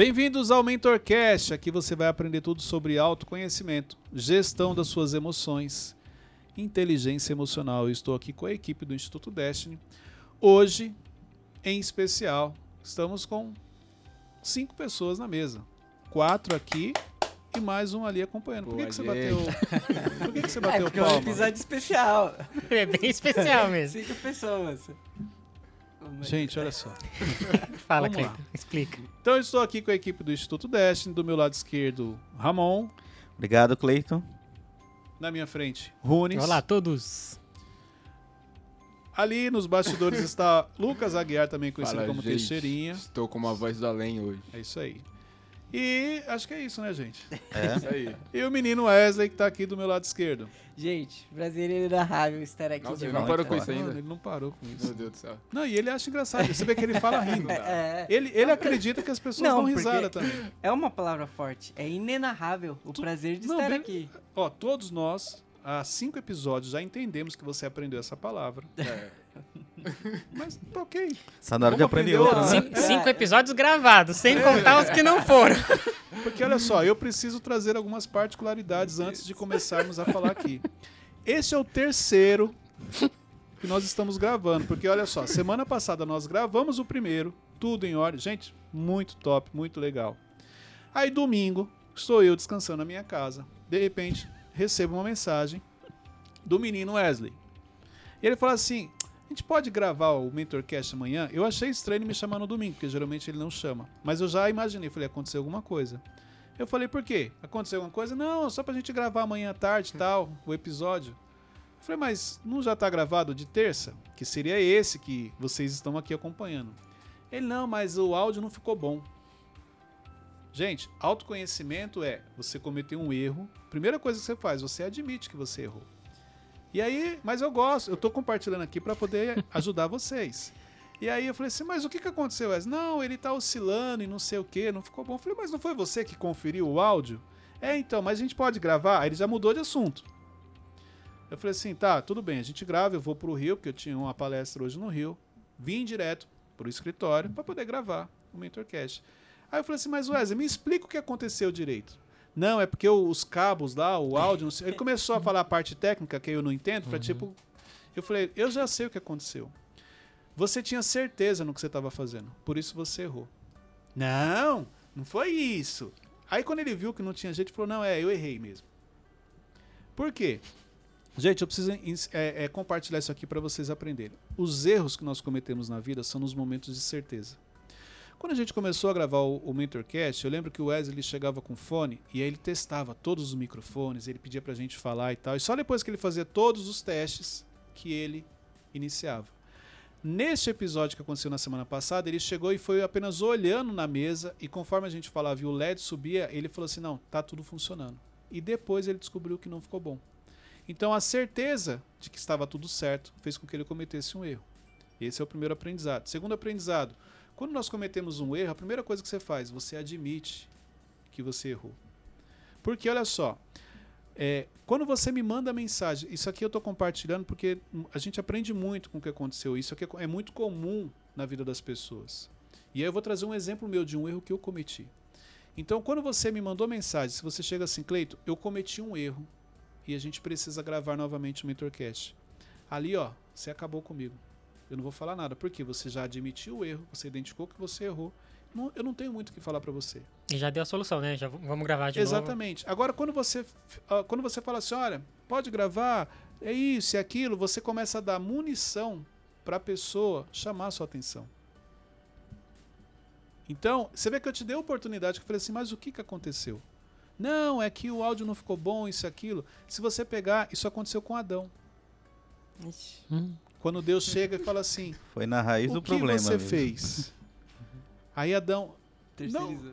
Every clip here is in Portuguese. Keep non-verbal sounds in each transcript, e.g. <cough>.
Bem-vindos ao MentorCast. Aqui você vai aprender tudo sobre autoconhecimento, gestão das suas emoções, inteligência emocional. Eu estou aqui com a equipe do Instituto Destiny. Hoje, em especial, estamos com cinco pessoas na mesa. Quatro aqui e mais um ali acompanhando. Por que, que você bateu? <laughs> Por que, que você É bateu porque é um palma? episódio especial. <laughs> É bem especial mesmo. Cinco pessoas. Gente, olha só. <laughs> Fala, Vamos lá. Cleiton. Explica. Então eu estou aqui com a equipe do Instituto Destiny, do meu lado esquerdo, Ramon, Obrigado, Cleiton. na minha frente, Runes. Olá a todos. Ali nos bastidores <laughs> está Lucas Aguiar, também conhecido Fala, como gente. Teixeirinha. Estou com uma voz do além hoje. É isso aí. E acho que é isso, né, gente? É. Isso aí. E o menino Wesley, que tá aqui do meu lado esquerdo. Gente, prazer inenarrável estar aqui Nossa, de ele não volta. parou com isso Mano, ainda. ele não parou com Meu isso. Deus do céu. Não, e ele acha engraçado. Você vê que ele fala rindo. <laughs> É, Ele, ele acredita que as pessoas Não, dão risada também. é uma palavra forte. É inenarrável o Tu- prazer de Não, estar bem- aqui. Ó, todos nós, há cinco episódios, já entendemos que você aprendeu essa palavra. É. <laughs> Mas tá ok. Só na hora de aprender outra, né? Cin- Cinco episódios gravados, sem contar os que não foram. <laughs> Porque olha só, eu preciso trazer algumas particularidades antes de começarmos a falar aqui. Esse é o terceiro que nós estamos gravando, porque olha só, semana passada nós gravamos o primeiro, tudo em ordem. Gente, muito top, muito legal. Aí domingo, estou eu descansando na minha casa. De repente, recebo uma mensagem do menino Wesley. E ele fala assim: a gente pode gravar o Mentorcast amanhã? Eu achei estranho ele me chamar no domingo, porque geralmente ele não chama. Mas eu já imaginei, falei, aconteceu alguma coisa. Eu falei, por quê? Aconteceu alguma coisa? Não, só pra gente gravar amanhã à tarde tal, o episódio. Eu falei, mas não já tá gravado de terça? Que seria esse que vocês estão aqui acompanhando. Ele, não, mas o áudio não ficou bom. Gente, autoconhecimento é você cometer um erro. Primeira coisa que você faz, você admite que você errou. E aí, mas eu gosto, eu tô compartilhando aqui para poder <laughs> ajudar vocês. E aí eu falei assim, mas o que que aconteceu, Wes? Não, ele tá oscilando e não sei o que, não ficou bom. Eu falei, mas não foi você que conferiu o áudio? É, então, mas a gente pode gravar? Aí ele já mudou de assunto. Eu falei assim, tá, tudo bem, a gente grava, eu vou pro Rio, porque eu tinha uma palestra hoje no Rio. Vim direto pro escritório para poder gravar o Mentorcast. Aí eu falei assim, mas Wesley, me explica o que aconteceu direito. Não, é porque os cabos lá, o áudio, não sei- ele começou a <laughs> falar a parte técnica que eu não entendo, pra tipo. Eu falei, eu já sei o que aconteceu. Você tinha certeza no que você estava fazendo, por isso você errou. Não, não foi isso. Aí quando ele viu que não tinha jeito, ele falou, não, é, eu errei mesmo. Por quê? Gente, eu preciso é, é, compartilhar isso aqui para vocês aprenderem. Os erros que nós cometemos na vida são nos momentos de certeza. Quando a gente começou a gravar o, o Mentorcast, eu lembro que o Wesley chegava com fone e aí ele testava todos os microfones, ele pedia pra gente falar e tal. E só depois que ele fazia todos os testes que ele iniciava. Neste episódio que aconteceu na semana passada, ele chegou e foi apenas olhando na mesa e conforme a gente falava e o LED subia, ele falou assim: "Não, tá tudo funcionando". E depois ele descobriu que não ficou bom. Então a certeza de que estava tudo certo fez com que ele cometesse um erro. Esse é o primeiro aprendizado. Segundo aprendizado, quando nós cometemos um erro, a primeira coisa que você faz, você admite que você errou. Porque olha só, é, quando você me manda mensagem, isso aqui eu estou compartilhando porque a gente aprende muito com o que aconteceu. Isso aqui é muito comum na vida das pessoas. E aí eu vou trazer um exemplo meu de um erro que eu cometi. Então, quando você me mandou mensagem, se você chega assim, Cleito, eu cometi um erro e a gente precisa gravar novamente o Mentorcast. Ali, ó, você acabou comigo. Eu não vou falar nada, porque você já admitiu o erro, você identificou que você errou. Não- eu não tenho muito o que falar para você. E já deu a solução, né? Já vamos gravar de novo. Exatamente. Agora, quando você, ah, quando você fala assim, olha, pode gravar, é isso e aquilo, você começa a dar munição para a pessoa chamar a sua atenção. Então, você vê que eu te dei a oportunidade, que eu falei assim, mas o que, que aconteceu? Não, é que o áudio não ficou bom, isso e aquilo. Se você pegar, isso aconteceu com Adão. Ixi. Hum. Quando Deus chega e fala assim, Foi na raiz o do que problema. você mesmo. fez? Aí Adão, Terceirizou.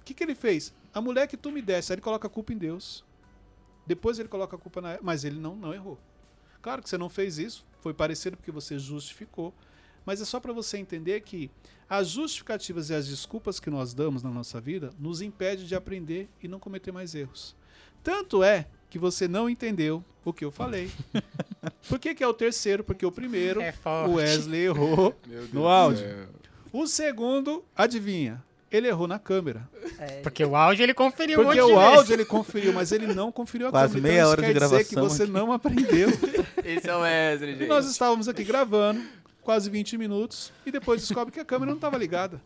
o que, que ele fez? A mulher que tu me desse, aí ele coloca a culpa em Deus. Depois ele coloca a culpa na. Mas ele não, não errou. Claro que você não fez isso, foi parecido porque você justificou. Mas é só para você entender que as justificativas e as desculpas que nós damos na nossa vida nos impede de aprender e não cometer mais erros. Tanto é que você não entendeu o que eu falei. <laughs> Por que, que é o terceiro? Porque o primeiro, <laughs> É o Wesley errou Meu Deus No áudio. o segundo, adivinha? Ele errou na câmera. É, Porque o áudio ele conferiu um Porque o vezes. áudio ele conferiu, mas ele não conferiu a Quase câmera. meia então, hora isso de quer dizer que gravação você aqui. não aprendeu. <laughs> Esse é o Wesley, E gente. nós estávamos aqui gravando quase 20 minutos e depois descobre que a câmera não estava ligada.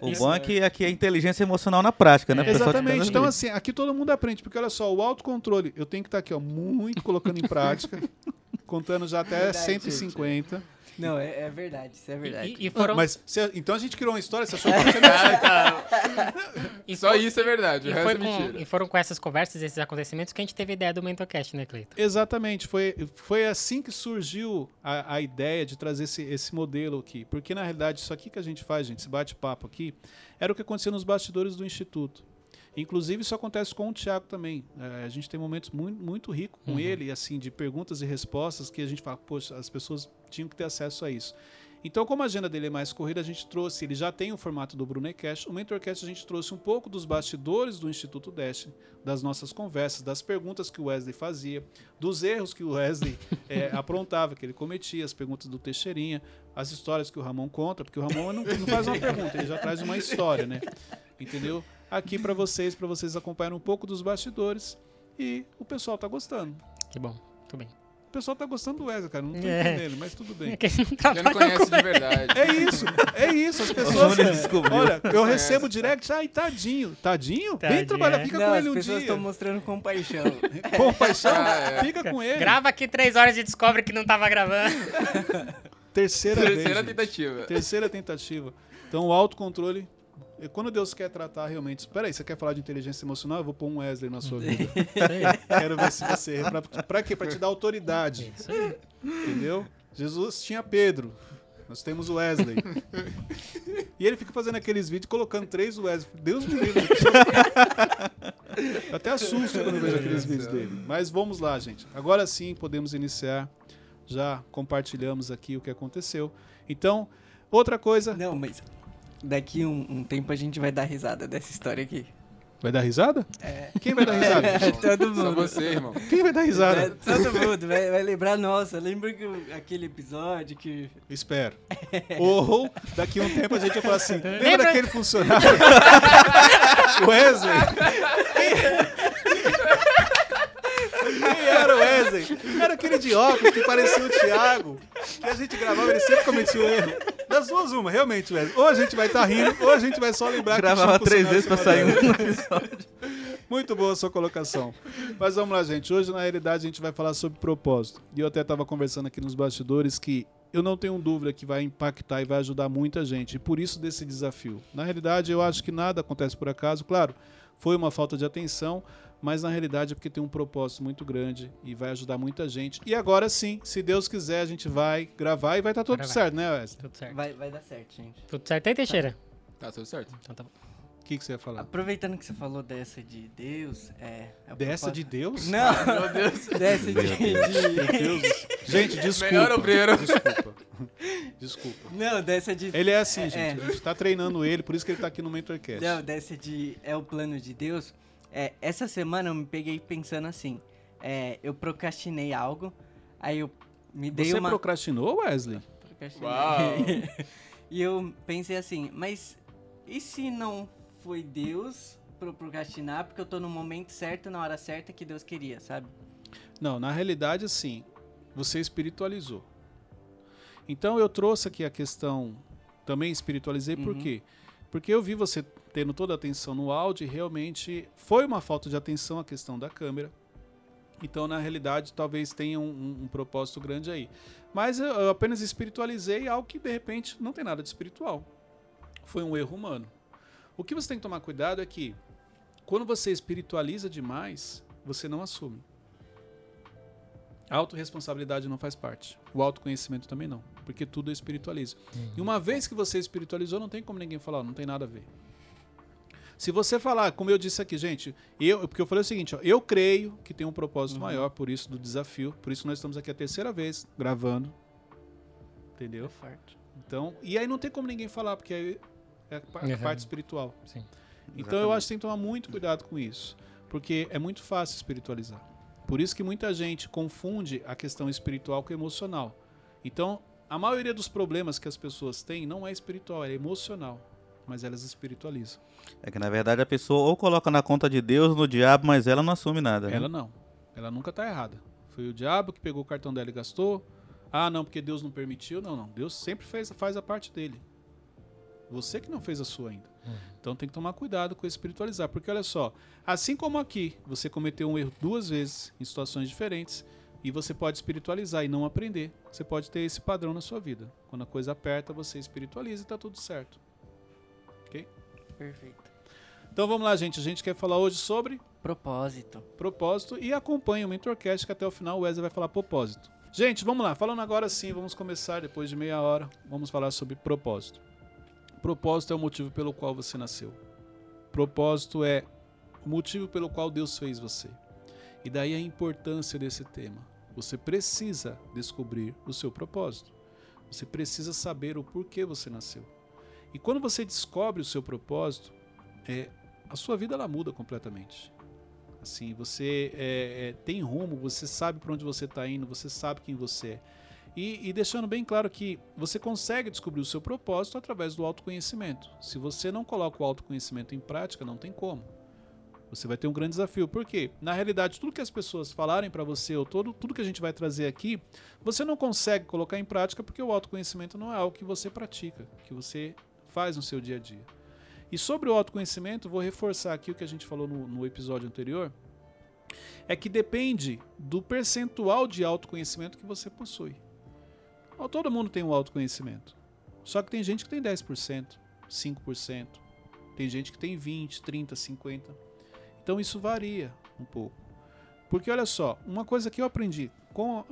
O bom é que aqui é inteligência emocional na prática, né? É. Tá Exatamente. ficando Então, assim, aqui todo mundo aprende, porque olha só, o autocontrole, eu tenho que estar aqui, ó, muito colocando em prática, <laughs> contando já até Verdade, 150. Não, é, é verdade, isso é verdade. E, e foram, Mas, então a gente criou uma história, você achou que você <laughs> não e Só foi- isso é verdade, o E, resto foi é com- e foram com essas conversas, esses acontecimentos, que a gente teve a ideia do MentorCast, né, Cleiton? Exatamente, foi, foi assim que surgiu a, a ideia de trazer esse, esse modelo aqui. Porque, na realidade, isso aqui que a gente faz, gente, esse bate-papo aqui, era o que acontecia nos bastidores do Instituto. Inclusive, isso acontece com o Thiago também. É, a gente tem momentos muito, muito ricos com ele, assim, de perguntas e respostas que a gente fala, poxa, as pessoas tinham que ter acesso a isso. Então, como a agenda dele é mais corrida, a gente trouxe, ele já tem o formato do Brunecast, o Mentorcast a gente trouxe um pouco dos bastidores do Instituto Destiny, das nossas conversas, das perguntas que o Wesley fazia, dos erros que o Wesley <laughs> eh, aprontava, que ele cometia, as perguntas do Teixeirinha, as histórias que o Ramon conta, porque o Ramon não, não faz uma <laughs> pergunta, ele já traz uma história, né? Entendeu? Aqui para vocês, para vocês acompanharem um pouco dos bastidores e o pessoal tá gostando. Que bom, muito bem. O pessoal tá gostando do Wesley, cara, não tô É. entendendo, mas tudo bem. É que não Quem não conhece com de verdade. É isso, é isso. As pessoas. Olha, eu Conhece. recebo direct, ai, tadinho. Tadinho? Vem trabalhar, é. fica Não, com as ele um pessoas dia. estão mostrando compaixão. <laughs> Com paixão, Ah, é. fica com ele. Grava aqui três horas e descobre que não tava gravando. Terceira, vez. Terceira gente. tentativa. Terceira tentativa. Então, o autocontrole. E Quando Deus quer tratar realmente. Espera aí, você quer falar de inteligência emocional? Eu vou pôr um Wesley na sua vida. Quero ver se você. Pra, pra quê? Pra te dar autoridade. Aí. Entendeu? Jesus tinha Pedro. Nós temos o Wesley. E ele fica fazendo aqueles vídeos colocando três Wesley. Deus me livre. Eu até assusto quando eu vejo aqueles vídeos dele. Mas vamos lá, gente. Agora sim podemos iniciar. Já compartilhamos aqui o que aconteceu. Então, outra coisa. Não, mas daqui um, um tempo a gente vai dar risada dessa história aqui. Vai dar risada? É. Quem vai dar risada? Todo Só mundo. você, irmão. Quem vai dar É, risada? todo mundo vai, vai lembrar, nossa, lembra que aquele episódio que. Espero. <laughs> Ou daqui a um tempo a gente vai falar assim: lembra Lembra- daquele funcionário? <laughs> Wesley? Quem era o Wesley? Era aquele de óculos que parecia o Thiago. Que a gente gravava, ele sempre cometia o erro. Das duas, uma, realmente, Wesley. Ou a gente vai estar rindo, ou a gente vai só lembrar que Gravava tinha um três vezes pra sair um episódio. muito boa a sua colocação. Mas vamos lá, gente. Hoje, na realidade, a gente vai falar sobre propósito. E eu até estava conversando aqui nos bastidores que eu não tenho dúvida que vai impactar e vai ajudar muita gente. E por isso desse desafio. Na realidade, eu acho que nada acontece por acaso. Claro, foi uma falta de atenção, mas na realidade é porque tem um propósito muito grande e vai ajudar muita gente. E agora sim, se Deus quiser, a gente vai gravar e vai estar tudo Agora vai. certo, né, Wesley? Tudo certo. Vai, vai dar certo, gente. Tudo certo aí, Teixeira? Tá tudo certo. Então tá bom. O que, que você ia falar? Aproveitando que você falou dessa de Deus, é. é o Dessa de propósito- Deus? Não, Meu Deus. <laughs> dessa de. de- Deus. Gente, desculpa. Melhor obreiro. Desculpa. Desculpa. Não, dessa de. Ele é assim, É, gente. é. A gente tá treinando ele, por isso que ele tá aqui no Mentorcast. Não, dessa de é o plano de Deus. É, essa semana eu me peguei pensando assim. É, eu procrastinei algo, aí eu me dei Você uma. procrastinou, Wesley? procrastinei. Uau. <laughs> e eu pensei assim, mas e se não foi Deus pra eu procrastinar porque eu tô no momento certo, na hora certa que Deus queria, sabe? Não, na realidade, assim, você espiritualizou. Então eu trouxe aqui a questão, também espiritualizei, por Uhum. quê? Porque eu vi você tendo toda a atenção no áudio e realmente foi uma falta de atenção a questão da câmera. Então, na realidade, talvez tenha um, um- um propósito grande aí. Mas eu, eu apenas espiritualizei algo que, de repente, não tem nada de espiritual. Foi um erro humano. O que você tem que tomar cuidado é que, quando você espiritualiza demais, você não assume. A autorresponsabilidade não faz parte. O autoconhecimento também não. Porque tudo é espiritualiza. E uma vez que você espiritualizou, não tem como ninguém falar, "Ó, não tem nada a ver. Se você falar, como eu disse aqui, gente, eu, porque eu falei o seguinte, ó, eu creio que tem um propósito maior, por isso do desafio, por isso nós estamos aqui a terceira vez gravando. Entendeu? forte. Então, e aí não tem como ninguém falar, porque aí é a Uhum. parte espiritual. Sim. Então eu acho que tem que tomar muito cuidado com isso, porque é muito fácil espiritualizar. Por isso que muita gente confunde a questão espiritual com emocional. Então, a maioria dos problemas que as pessoas têm não é espiritual, é emocional. mas elas espiritualizam. É que na verdade a pessoa ou coloca na conta de Deus, no diabo, mas ela não assume nada. né? Ela não. Ela nunca tá errada. Foi o diabo que pegou o cartão dela e gastou. Ah, não, porque Deus não permitiu. Não, não. Deus sempre fez, faz a parte dele. Você que não fez a sua ainda. Então tem que tomar cuidado com espiritualizar. Porque olha só, assim como aqui, você cometeu um erro duas vezes em situações diferentes, e você pode espiritualizar e não aprender. Você pode ter esse padrão na sua vida. Quando a coisa aperta, você espiritualiza e tá tudo certo. Perfeito. Então vamos lá, gente. A gente quer falar hoje sobre Propósito. propósito e acompanhe o Mentorcast que até o final o Wesley vai falar propósito. Gente, vamos lá. Falando agora sim, vamos começar depois de meia hora. Vamos falar sobre propósito. Propósito é o motivo pelo qual você nasceu. Propósito é o motivo pelo qual Deus fez você. E daí a importância desse tema. Você precisa descobrir o seu propósito. Você precisa saber o porquê você nasceu. E quando você descobre o seu propósito, é, a sua vida ela muda completamente. Assim, você é, é, tem rumo, você sabe para onde você está indo, você sabe quem você é. E, e deixando bem claro que você consegue descobrir o seu propósito através do autoconhecimento. Se você não coloca o autoconhecimento em prática, não tem como. Você vai ter um grande desafio. Por quê? Na realidade, tudo que as pessoas falarem para você, ou todo, tudo que a gente vai trazer aqui, você não consegue colocar em prática porque o autoconhecimento não é algo que você pratica, que você faz no seu dia a dia. E sobre o autoconhecimento, vou reforçar aqui o que a gente falou no, no episódio anterior, é que depende do percentual de autoconhecimento que você possui. Todo mundo tem um autoconhecimento. Só que tem gente que tem 10%, 5%. Tem gente que tem 20, 30, 50. Então isso varia um pouco. Porque olha só, uma coisa que eu aprendi com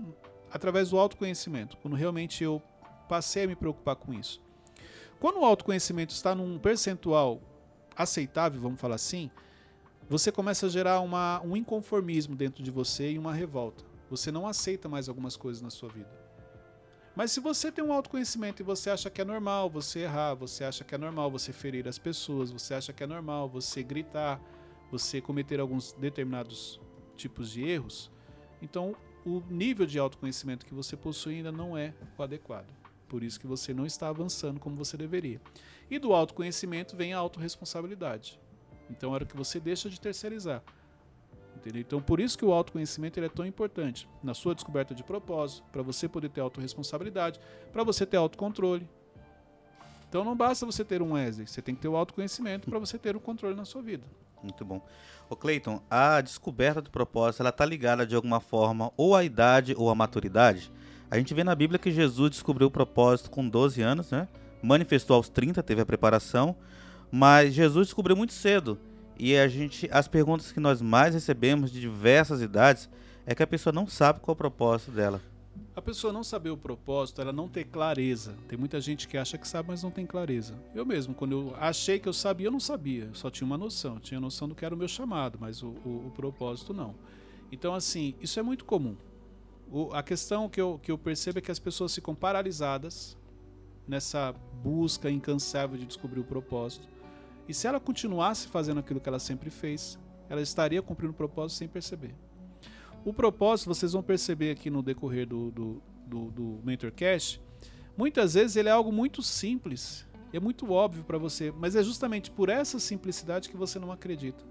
através do autoconhecimento, quando realmente eu passei a me preocupar com isso. Quando o autoconhecimento está num percentual aceitável, vamos falar assim, você começa a gerar uma, um inconformismo dentro de você e uma revolta. Você não aceita mais algumas coisas na sua vida. Mas se você tem um autoconhecimento e você acha que é normal você errar, você acha que é normal você ferir as pessoas, você acha que é normal você gritar, você cometer alguns determinados tipos de erros, então o nível de autoconhecimento que você possui ainda não é o adequado. Por isso que você não está avançando como você deveria. E do autoconhecimento vem a autorresponsabilidade. Então hora que você deixa de terceirizar. Entendeu? Então por isso que o autoconhecimento é tão importante na sua descoberta de propósito, para você poder ter autorresponsabilidade, para você ter autocontrole. Então não basta você ter um Wesley, você tem que ter o autoconhecimento para você ter o controle na sua vida. Muito bom. Ô Cleiton, a descoberta do propósito, ela tá ligada de alguma forma ou à idade ou à maturidade? A gente vê na Bíblia que Jesus descobriu o propósito com 12 anos, né? Manifestou aos 30, teve a preparação, mas Jesus descobriu muito cedo. E a gente, as perguntas que nós mais recebemos de diversas idades é que a pessoa não sabe qual é o propósito dela. A pessoa não saber o propósito, ela não ter clareza. Tem muita gente que acha que sabe, mas não tem clareza. Eu mesmo, quando eu achei que eu sabia, eu não sabia. Eu só tinha uma noção. Eu tinha noção do que era o meu chamado, mas o, o- o propósito não. Então, assim, isso é muito comum. O- a questão que eu, que eu percebo é que as pessoas ficam paralisadas nessa busca incansável de descobrir o propósito. E se ela continuasse fazendo aquilo que ela sempre fez, ela estaria cumprindo o propósito sem perceber. O propósito, vocês vão perceber aqui no decorrer do, do, do, do Mentorcast, muitas vezes ele é algo muito simples, é muito óbvio para você, mas é justamente por essa simplicidade que você não acredita.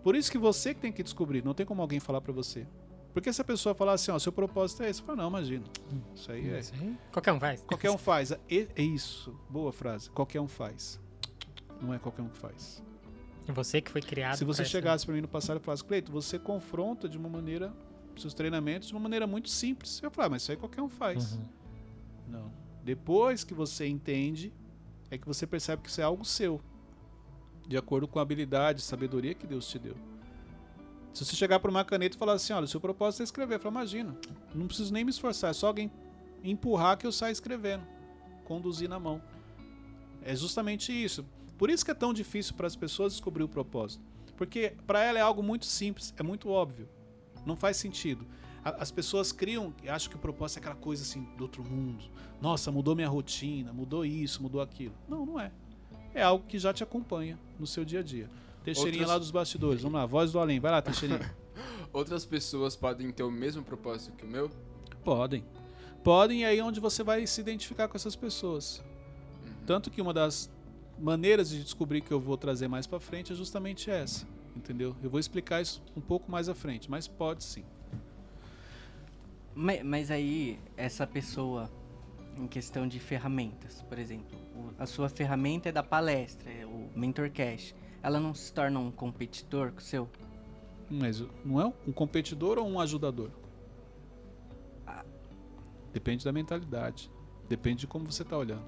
Por isso que você que tem que descobrir, não tem como alguém falar para você. Porque se a pessoa falar assim, ó, seu propósito é esse, fala, não, imagina, isso aí é... Qualquer um faz. Qualquer um faz. É, é isso, boa frase, qualquer um faz. Não é qualquer um que faz. Você que foi criado. Se você chegasse para mim no passado e falasse, Cleito, você confronta de uma maneira, seus treinamentos, de uma maneira muito simples. Eu "Ah, mas isso aí qualquer um faz. Uhum. Não. Depois que você entende, é que você percebe que isso é algo seu. De acordo com a habilidade, sabedoria que Deus te deu. Se você chegar para uma caneta e falar assim, olha, o seu propósito é escrever, eu falo, imagina, não preciso nem me esforçar, é só alguém empurrar que eu saio escrevendo, conduzir na mão. É justamente isso. Por isso que é tão difícil para as pessoas descobrir o propósito. Porque para ela é algo muito simples, é muito óbvio. Não faz sentido. As pessoas criam e acham que o propósito é aquela coisa assim do outro mundo. Nossa, mudou minha rotina, mudou isso, mudou aquilo. Não, não é. É algo que já te acompanha no seu dia a dia. Teixeirinha Outras- lá dos bastidores. Vamos lá, voz do além. Vai lá, Teixeirinha. <laughs> Outras pessoas podem ter o mesmo propósito que o meu? Podem. Podem, e aí é onde você vai se identificar com essas pessoas. Tanto que uma das maneiras de descobrir que eu vou trazer mais pra frente é justamente essa, entendeu? Eu vou explicar isso um pouco mais à frente, mas pode sim. Ma- Mas aí, essa pessoa, em questão de ferramentas, por exemplo, a sua ferramenta é da palestra, é o MentorCast. Ela não se torna um competidor com o seu? Mas não é um competidor ou um ajudador? Ah. Depende da mentalidade. Depende de como você está olhando.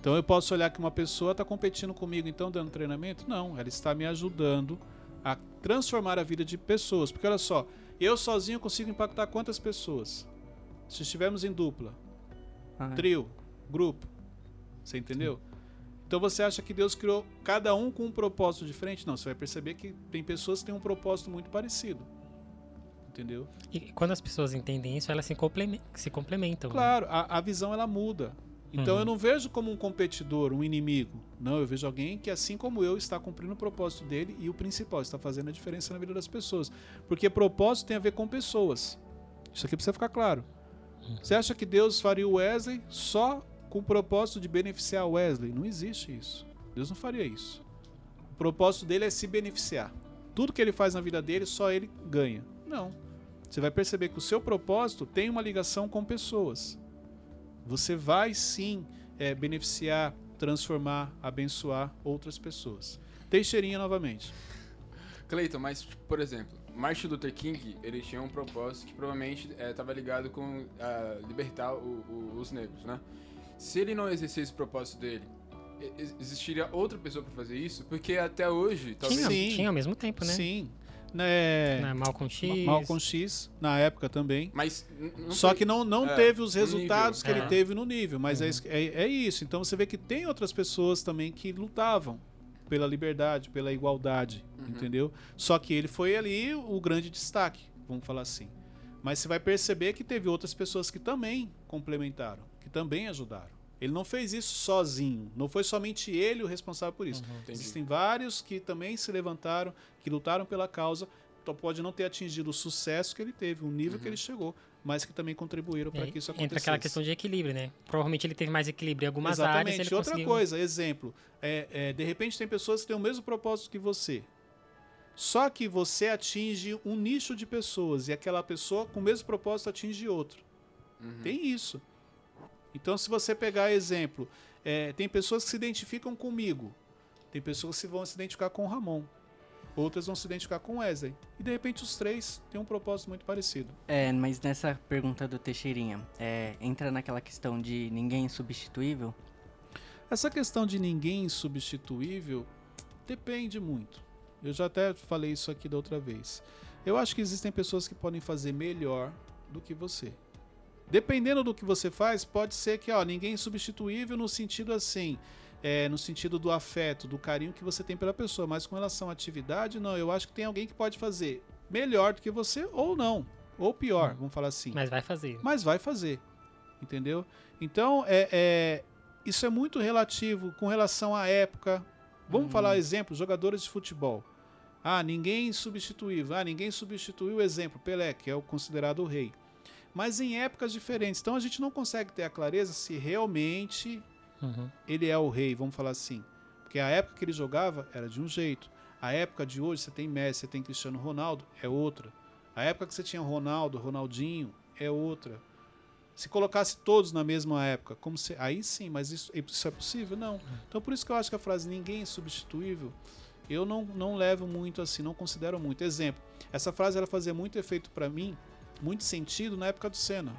Então eu posso olhar que uma pessoa está competindo comigo, então dando treinamento? Não, ela está me ajudando a transformar a vida de pessoas. Porque olha só, eu sozinho consigo impactar quantas pessoas? Se estivermos em dupla, Ah, trio, grupo. Você entendeu? Então você acha que Deus criou cada um com um propósito diferente? Não, você vai perceber que tem pessoas que têm um propósito muito parecido. Entendeu? E quando as pessoas entendem isso, elas se, complemen- se complementam. né? Claro, a, a visão ela muda. Então Uhum. eu não vejo como um competidor, um inimigo. Não, eu vejo alguém que, assim como eu, está cumprindo o propósito dele e o principal, está fazendo a diferença na vida das pessoas. Porque propósito tem a ver com pessoas. Isso aqui precisa ficar claro. Você acha que Deus faria o Wesley só com o propósito de beneficiar o Wesley? Não existe isso. Deus não faria isso. O propósito dele é se beneficiar. Tudo que ele faz na vida dele, só ele ganha. Não. Você vai perceber que o seu propósito tem uma ligação com pessoas. Você vai sim é, beneficiar, transformar, abençoar outras pessoas. Teixeirinha novamente. Cleiton, mas, por exemplo, Martin Luther King, ele tinha um propósito que provavelmente estava ligado com ah, libertar o- o- os negros, né? Se ele não exercesse o propósito dele, ex- existiria outra pessoa para fazer isso? Porque até hoje, talvez... Tinha, Sim. tinha ao mesmo tempo, né? Sim. Né, Na Malcolm X. Malcolm X, na época também. Mas Só foi- que não, não é, teve os resultados nível. que ele É. teve no nível. Mas é Uhum. isso- é, é isso. Então você vê que tem outras pessoas também que lutavam pela liberdade, pela igualdade, Uhum. entendeu? Só que ele foi ali o grande destaque, vamos falar assim. Mas você vai perceber que teve outras pessoas que também complementaram, que também ajudaram. Ele não fez isso sozinho. Não foi somente ele o responsável por isso. Uhum. Existem vários que também se levantaram, que lutaram pela causa. Então pode não ter atingido o sucesso que ele teve, o nível que ele chegou, mas que também contribuíram para É, que isso acontecesse. Entra aquela questão de equilíbrio, né? Provavelmente ele teve mais equilíbrio em algumas áreas. Exatamente. Outra conseguiu... coisa, exemplo, é, é, de repente tem pessoas que têm o mesmo propósito que você. Só que você atinge um nicho de pessoas e aquela pessoa com o mesmo propósito atinge outro. Uhum. Tem isso. Então, se você pegar exemplo, é, tem pessoas que se identificam comigo, tem pessoas que vão se identificar com o Ramon, outras vão se identificar com o Wesley. E de repente os três têm um propósito muito parecido. É, mas nessa pergunta do Teixeirinha, é, entra naquela questão de ninguém é substituível? Essa questão de ninguém substituível depende muito. Eu já até falei isso aqui da outra vez. Eu acho que existem pessoas que podem fazer melhor do que você. Dependendo do que você faz, pode ser que ó, ninguém é substituível no sentido assim, é, no sentido do afeto, do carinho que você tem pela pessoa. Mas com relação à atividade, não. Eu acho que tem alguém que pode fazer melhor do que você ou não. Ou pior, vamos falar assim Mas vai fazer. mas vai fazer. Entendeu? Então, é, é- isso é muito relativo com relação à época. Vamos falar exemplo, jogadores de futebol. Ah, ninguém substituível. Ah, ninguém substituiu o exemplo, Pelé, que é o considerado o rei. Mas em épocas diferentes. Então a gente não consegue ter a clareza se realmente Uhum. ele é o rei, vamos falar assim. Porque a época que ele jogava era de um jeito. A época de hoje, você tem Messi, você tem Cristiano Ronaldo, é outra. A época que você tinha Ronaldo, Ronaldinho, é outra. Se colocasse todos na mesma época, como se, aí sim, mas isso, isso é possível? Não. Então por isso que eu acho que a frase ninguém é substituível, eu não, não levo muito assim, não considero muito. Exemplo, essa frase ela fazia muito efeito para mim, muito sentido na época do Senna.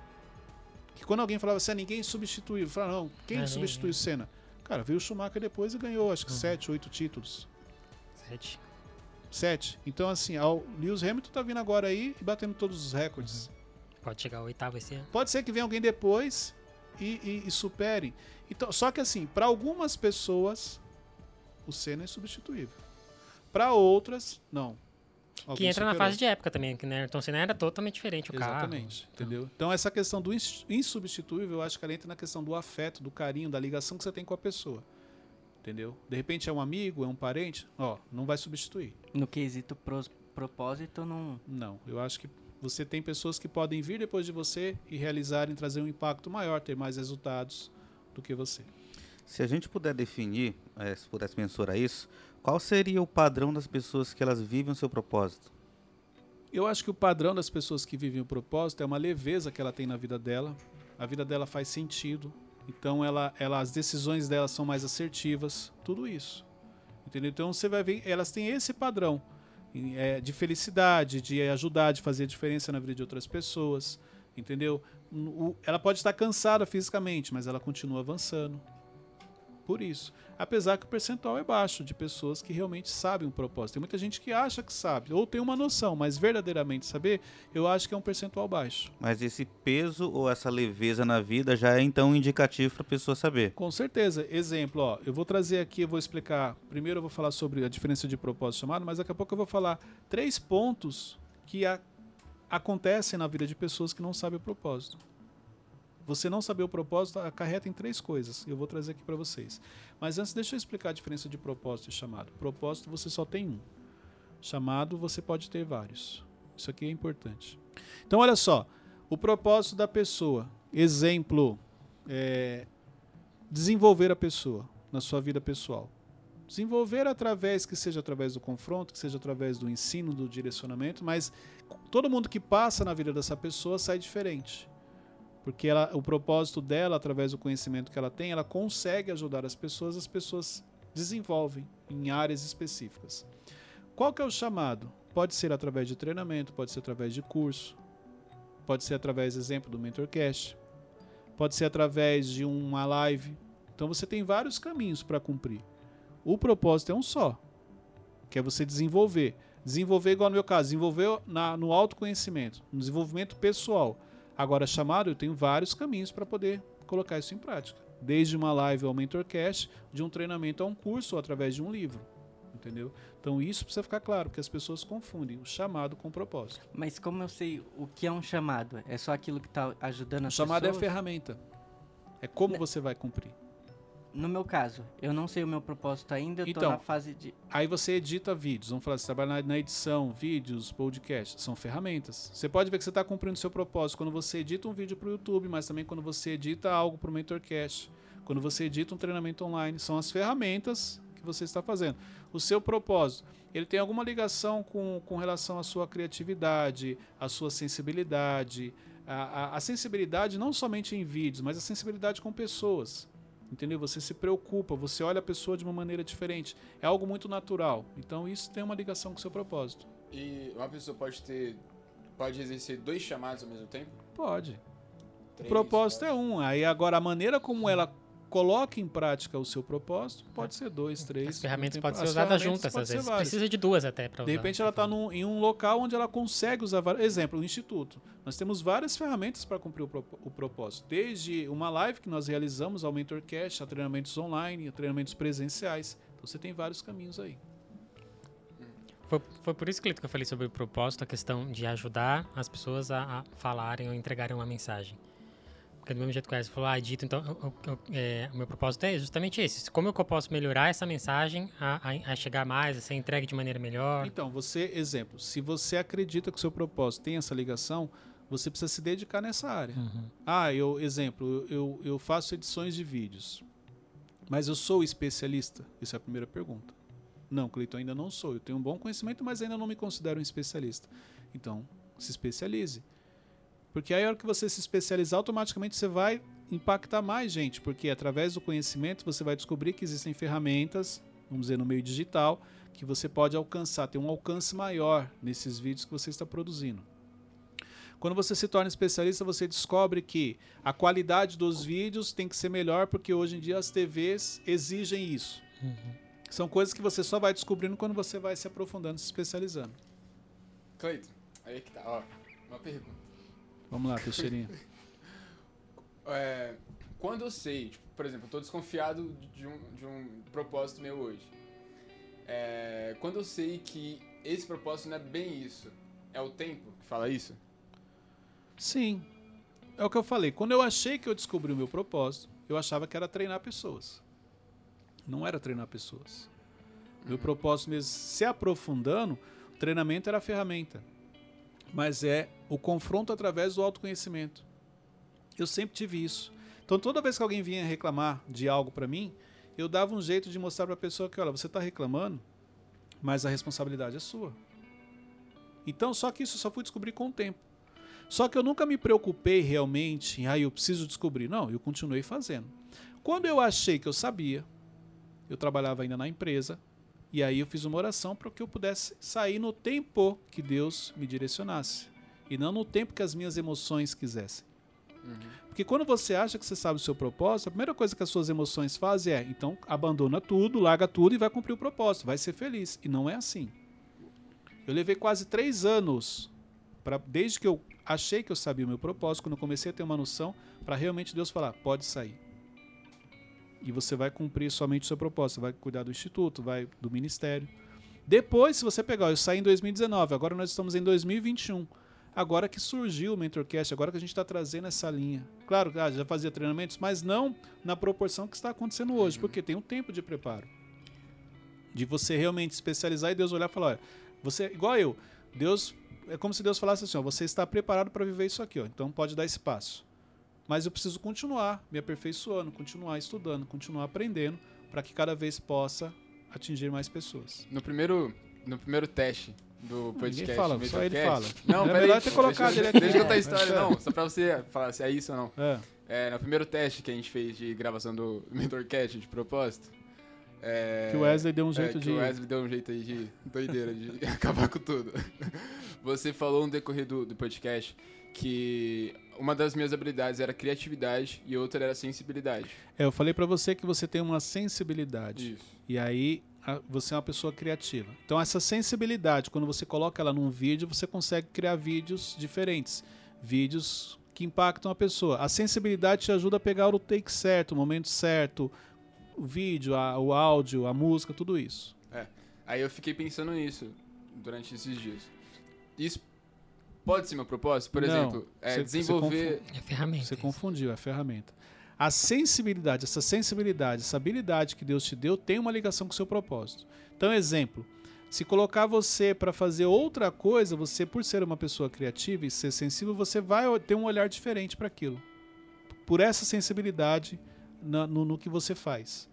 Que quando alguém falava assim, "Ah, ninguém é substituível, eu falava, não, quem Ah, nem- substitui o Senna? Cara, veio o Schumacher depois e ganhou, acho que Uhum. sete, oito títulos. Sete. Sete. Então, assim, o Lewis Hamilton tá vindo agora aí e batendo todos os recordes. Pode chegar ao oitavo esse ano. Pode ser que venha alguém depois e, e, e supere. Então, só que assim, para algumas pessoas, o Senna é substituível. Para outras, não. Que Alguém entra na superou. fase de época também, que né, Ayrton Senna era totalmente diferente o Exatamente, carro. entendeu? Então essa questão do ins- insubstituível, eu acho que ela entra na questão do afeto, do carinho, da ligação que você tem com a pessoa. Entendeu? De repente é um amigo, é um parente, ó, não vai substituir. No quesito pros- propósito, não. Não, eu acho que você tem pessoas que podem vir depois de você e realizarem, trazer um impacto maior, ter mais resultados do que você. Se a gente puder definir, eh, se pudesse mensurar isso, qual seria o padrão das pessoas que elas vivem o seu propósito? Eu acho que o padrão das pessoas que vivem o propósito é uma leveza que ela tem na vida dela. A vida dela faz sentido. Então ela, ela, as decisões dela são mais assertivas. Tudo isso. Entendeu? Então você vai ver, elas têm esse padrão é, de felicidade, de ajudar, de fazer diferença na vida de outras pessoas. Entendeu? Ela pode estar cansada fisicamente, mas ela continua avançando. Por isso. Apesar que o percentual é baixo de pessoas que realmente sabem o propósito. Tem muita gente que acha que sabe, ou tem uma noção, mas verdadeiramente saber, eu acho que é um percentual baixo. Mas esse peso ou essa leveza na vida já é então um indicativo para a pessoa saber. Com certeza. Exemplo, ó, eu vou trazer aqui, eu vou explicar. Primeiro eu vou falar sobre a diferença de propósito chamado, mas daqui a pouco eu vou falar três pontos que a- acontecem na vida de pessoas que não sabem o propósito. Você não saber o propósito acarreta em três coisas. Eu vou trazer aqui para vocês. Mas antes, deixa eu explicar a diferença de propósito e chamado. Propósito você só tem um. Chamado você pode ter vários. Isso aqui é importante. Então, olha só. O propósito da pessoa. Exemplo. É, desenvolver a pessoa na sua vida pessoal. Desenvolver através, que seja através do confronto, que seja através do ensino, do direcionamento, mas todo mundo que passa na vida dessa pessoa sai diferente. Porque ela, o propósito dela, através do conhecimento que ela tem, ela consegue ajudar as pessoas, as pessoas desenvolvem em áreas específicas. Qual que é o chamado? Pode ser através de treinamento, pode ser através de curso, pode ser através, exemplo, do MentorCast, pode ser através de uma live. Então você tem vários caminhos para cumprir. O propósito é um só, que é você desenvolver. Desenvolver, igual no meu caso, desenvolver na, no autoconhecimento, no desenvolvimento pessoal. Agora, chamado, eu tenho vários caminhos para poder colocar isso em prática. Desde uma live ao MentorCast, de um treinamento a um curso ou através de um livro. Entendeu? Então isso precisa ficar claro, porque as pessoas confundem o chamado com o propósito. Mas como eu sei o que é um chamado? É só aquilo que tá ajudando O as chamado é pessoas? ferramenta. É como você vai cumprir. No meu caso, eu não sei o meu propósito ainda, eu tô Então, na fase de... Aí você edita vídeos, vamos falar, você trabalha na- edição, vídeos, podcasts, são ferramentas. Você pode ver que você está cumprindo seu propósito quando você edita um vídeo para o YouTube, mas também quando você edita algo para o MentorCast, quando você edita um treinamento online, são as ferramentas que você está fazendo. O seu propósito, ele tem alguma ligação com, com relação à sua criatividade, à sua sensibilidade, a, a, a sensibilidade não somente em vídeos, mas a sensibilidade com pessoas. Entendeu? Você se preocupa, você olha a pessoa de uma maneira diferente. É algo muito natural. Então isso tem uma ligação com o seu propósito. E uma pessoa pode ter. Pode exercer dois chamados ao mesmo tempo? Pode. O Três, propósito é quatro? um. Aí agora a maneira como ela coloca em prática o seu propósito pode ser dois, três. As ferramentas podem ser as usadas juntas, às vezes. várias. Precisa de duas até para usar. De repente ela está em um local onde ela consegue usar vários. Exemplo, o instituto. Nós temos várias ferramentas para cumprir o, o propósito. Desde uma live que nós realizamos ao MentorCast, a treinamentos online, a treinamentos presenciais. Então você tem vários caminhos aí. Foi, foi por isso, que eu falei sobre o propósito, a questão de ajudar as pessoas a, a falarem ou entregarem uma mensagem. Do mesmo jeito que o Wesley falou, ah, dito, então, eu- eu- é, o meu propósito é justamente esse. Como eu posso melhorar essa mensagem a, a- a chegar mais, a ser entregue de maneira melhor? Então, você, exemplo, se você acredita que o seu propósito tem essa ligação, você precisa se dedicar nessa área. Uhum. Ah, eu, exemplo, eu, eu faço edições de vídeos, mas eu sou especialista? Essa é a primeira pergunta. Não, Cleiton, ainda não sou. Eu tenho um bom conhecimento, mas ainda não me considero um especialista. Então, se especialize. Porque aí, a hora que você se especializar, automaticamente você vai impactar mais gente, porque através do conhecimento você vai descobrir que existem ferramentas, vamos dizer, no meio digital, que você pode alcançar, ter um alcance maior nesses vídeos que você está produzindo. Quando você se torna especialista, você descobre que a qualidade dos vídeos tem que ser melhor, porque hoje em dia as TVs exigem isso. São coisas que você só vai descobrindo quando você vai se aprofundando, se especializando. Cleiton, aí que tá, ó. Uma pergunta. Vamos lá, Teixeirinha. <laughs> É, quando eu sei, tipo, por exemplo, eu tô desconfiado de um, de um propósito meu hoje. É, quando eu sei que esse propósito não é bem isso, é o tempo que fala isso? Sim. É o que eu falei. Quando eu achei que eu descobri o meu propósito, eu achava que era treinar pessoas. Não era treinar pessoas. Meu propósito mesmo, se aprofundando, o treinamento era a ferramenta. Mas é o confronto através do autoconhecimento. Eu sempre tive isso. Então toda vez que alguém vinha reclamar de algo para mim, eu dava um jeito de mostrar para a pessoa que, olha, você está reclamando, mas a responsabilidade é sua. Então, só que isso eu só fui descobrir com o tempo. Só que eu nunca me preocupei realmente em, ah, eu preciso descobrir. Não, eu continuei fazendo. Quando eu achei que eu sabia, eu trabalhava ainda na empresa, e aí eu fiz uma oração para que eu pudesse sair no tempo que Deus me direcionasse, e não no tempo que as minhas emoções quisessem. Porque quando você acha que você sabe o seu propósito, a primeira coisa que as suas emoções fazem é, então abandona tudo, larga tudo e vai cumprir o propósito, vai ser feliz. E não é assim. Eu levei quase três anos, pra, desde que eu achei que eu sabia o meu propósito, quando eu comecei a ter uma noção, para realmente Deus falar, pode sair. E você vai cumprir somente o seu propósito, vai cuidar do instituto, vai do ministério. Depois, se você pegar, eu saí em 2019, agora nós estamos em 2021 agora que surgiu o Mentorcast, agora que a gente está trazendo essa linha. Claro, ah, já fazia treinamentos, mas não na proporção que está acontecendo hoje, porque tem um tempo de preparo. De você realmente especializar e Deus olhar e falar, olha, você, igual eu, Deus, é como se Deus falasse assim, ó, você está preparado para viver isso aqui, ó, então pode dar esse passo. Mas eu preciso continuar me aperfeiçoando, continuar estudando, continuar aprendendo, para que cada vez possa atingir mais pessoas. No primeiro, no primeiro teste do podcast. Ninguém fala, só ele fala. Não, é peraí, melhor ter colocado deixa, ele aqui. Deixa eu contar a história, é. não. Só pra você falar se é isso ou não. É. É, no primeiro teste que a gente fez de gravação do Mentorcast de propósito. É, Que o Wesley deu um é, jeito que de. o Wesley deu um jeito aí de doideira, de <laughs> acabar com tudo. <laughs> Você falou no decorrer do, do podcast que uma das minhas habilidades era criatividade e outra era sensibilidade. É, eu falei pra você que você tem uma sensibilidade. Isso. E aí a- você é uma pessoa criativa. Então essa sensibilidade, quando você coloca ela num vídeo, você consegue criar vídeos diferentes, vídeos que impactam a pessoa. A sensibilidade te ajuda a pegar o take certo, o momento certo, o vídeo, a- o áudio, a música, tudo isso. Aí eu fiquei pensando nisso durante esses dias. Isso pode ser meu propósito? Por Não, exemplo, é, você- você desenvolver. É ferramenta. Você isso. confundiu, é a ferramenta. A sensibilidade, essa sensibilidade, essa habilidade que Deus te deu tem uma ligação com o seu propósito. Então, exemplo, se colocar você para fazer outra coisa, você, por ser uma pessoa criativa e ser sensível, você vai ter um olhar diferente para aquilo. Por essa sensibilidade na- no, no que você faz.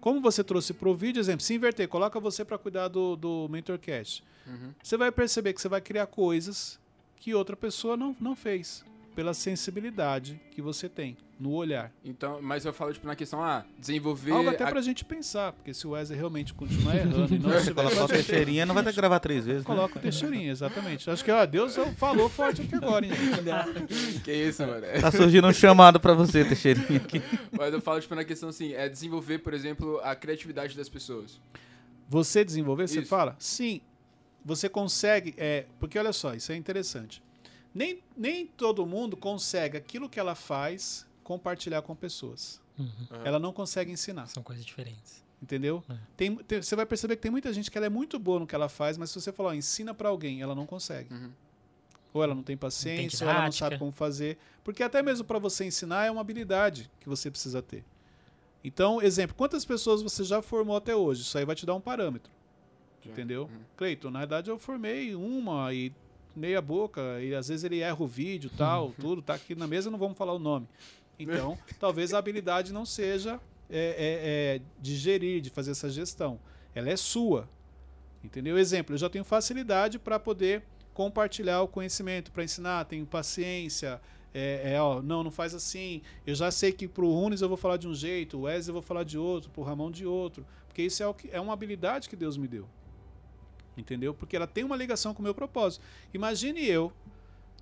Como você trouxe para o vídeo, exemplo, se inverter, coloca você para cuidar do, do MentorCast. Uhum. Você vai perceber que você vai criar coisas que outra pessoa não, não fez. Pela sensibilidade que você tem no olhar. Então, mas eu falo, tipo, na questão, ah, desenvolver. Algo até a- pra gente pensar, porque se o Wesley realmente continuar errando e não <laughs> estiver Colocar o Teixeirinha, não vai ter que gravar três vezes, né? Coloca o Teixeirinha, exatamente. Acho que, ó, Deus falou forte aqui agora, hein? <laughs> Que isso, mano. Tá surgindo um chamado pra você, Teixeirinha. aqui. Mas eu falo, tipo, na questão assim, é desenvolver, por exemplo, a criatividade das pessoas. Você desenvolver, você Isso. fala? Sim. Você consegue, é, porque olha só, isso é interessante. Nem, nem todo mundo consegue aquilo que ela faz compartilhar com pessoas. Uhum. Ela não consegue ensinar. São coisas diferentes. Entendeu? É. Tem, tem- você vai perceber que tem muita gente que ela é muito boa no que ela faz, mas se você falar, ó, ensina pra alguém, ela não consegue. Uhum. Ou ela não tem paciência, ou ela não sabe como fazer. Porque até mesmo para você ensinar é uma habilidade que você precisa ter. Então, exemplo, quantas pessoas você já formou até hoje? Isso aí vai te dar um parâmetro. Entendeu? Uhum. Cleiton, na verdade eu formei uma e meia boca, e às vezes ele erra o vídeo tal, tudo, tá aqui na mesa, não vamos falar o nome. Então, <laughs> talvez a habilidade não seja é, é, é, de gerir, de fazer essa gestão. Ela é sua. Entendeu? Exemplo, eu já tenho facilidade para poder compartilhar o conhecimento, para ensinar, tenho paciência. É, é, ó, não, não faz assim. Eu já sei que pro Runes eu vou falar de um jeito, o Wesley eu vou falar de outro, pro Ramon de outro. Porque isso é, o que, é uma habilidade que Deus me deu. Entendeu? Porque ela tem uma ligação com o meu propósito. Imagine eu,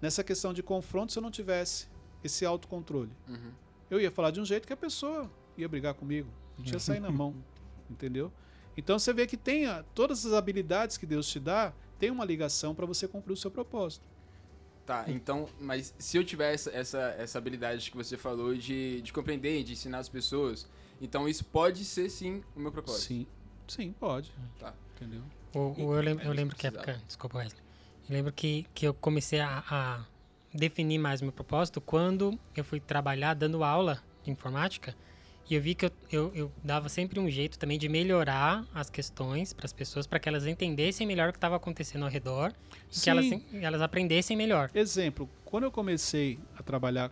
nessa questão de confronto, se eu não tivesse esse autocontrole. Uhum. Eu ia falar de um jeito que a pessoa ia brigar comigo. A gente ia sair na mão. <laughs> Entendeu? Então você vê que tem todas as habilidades que Deus te dá, tem uma ligação para você cumprir o seu propósito. Tá, então, mas se eu tiver essa, essa, essa habilidade que você falou de, de compreender, de ensinar as pessoas, então isso pode ser sim o meu propósito. Sim. Sim, pode. Tá. Entendeu? O, o- eu, lembro, eu lembro que época. Desculpa, Wesley. Eu lembro que, que eu comecei a, a definir mais meu propósito quando eu fui trabalhar dando aula de informática. E eu vi que eu, eu, eu dava sempre um jeito também de melhorar as questões para as pessoas, para que elas entendessem melhor o que estava acontecendo ao redor e que elas, elas aprendessem melhor. Exemplo, quando eu comecei a trabalhar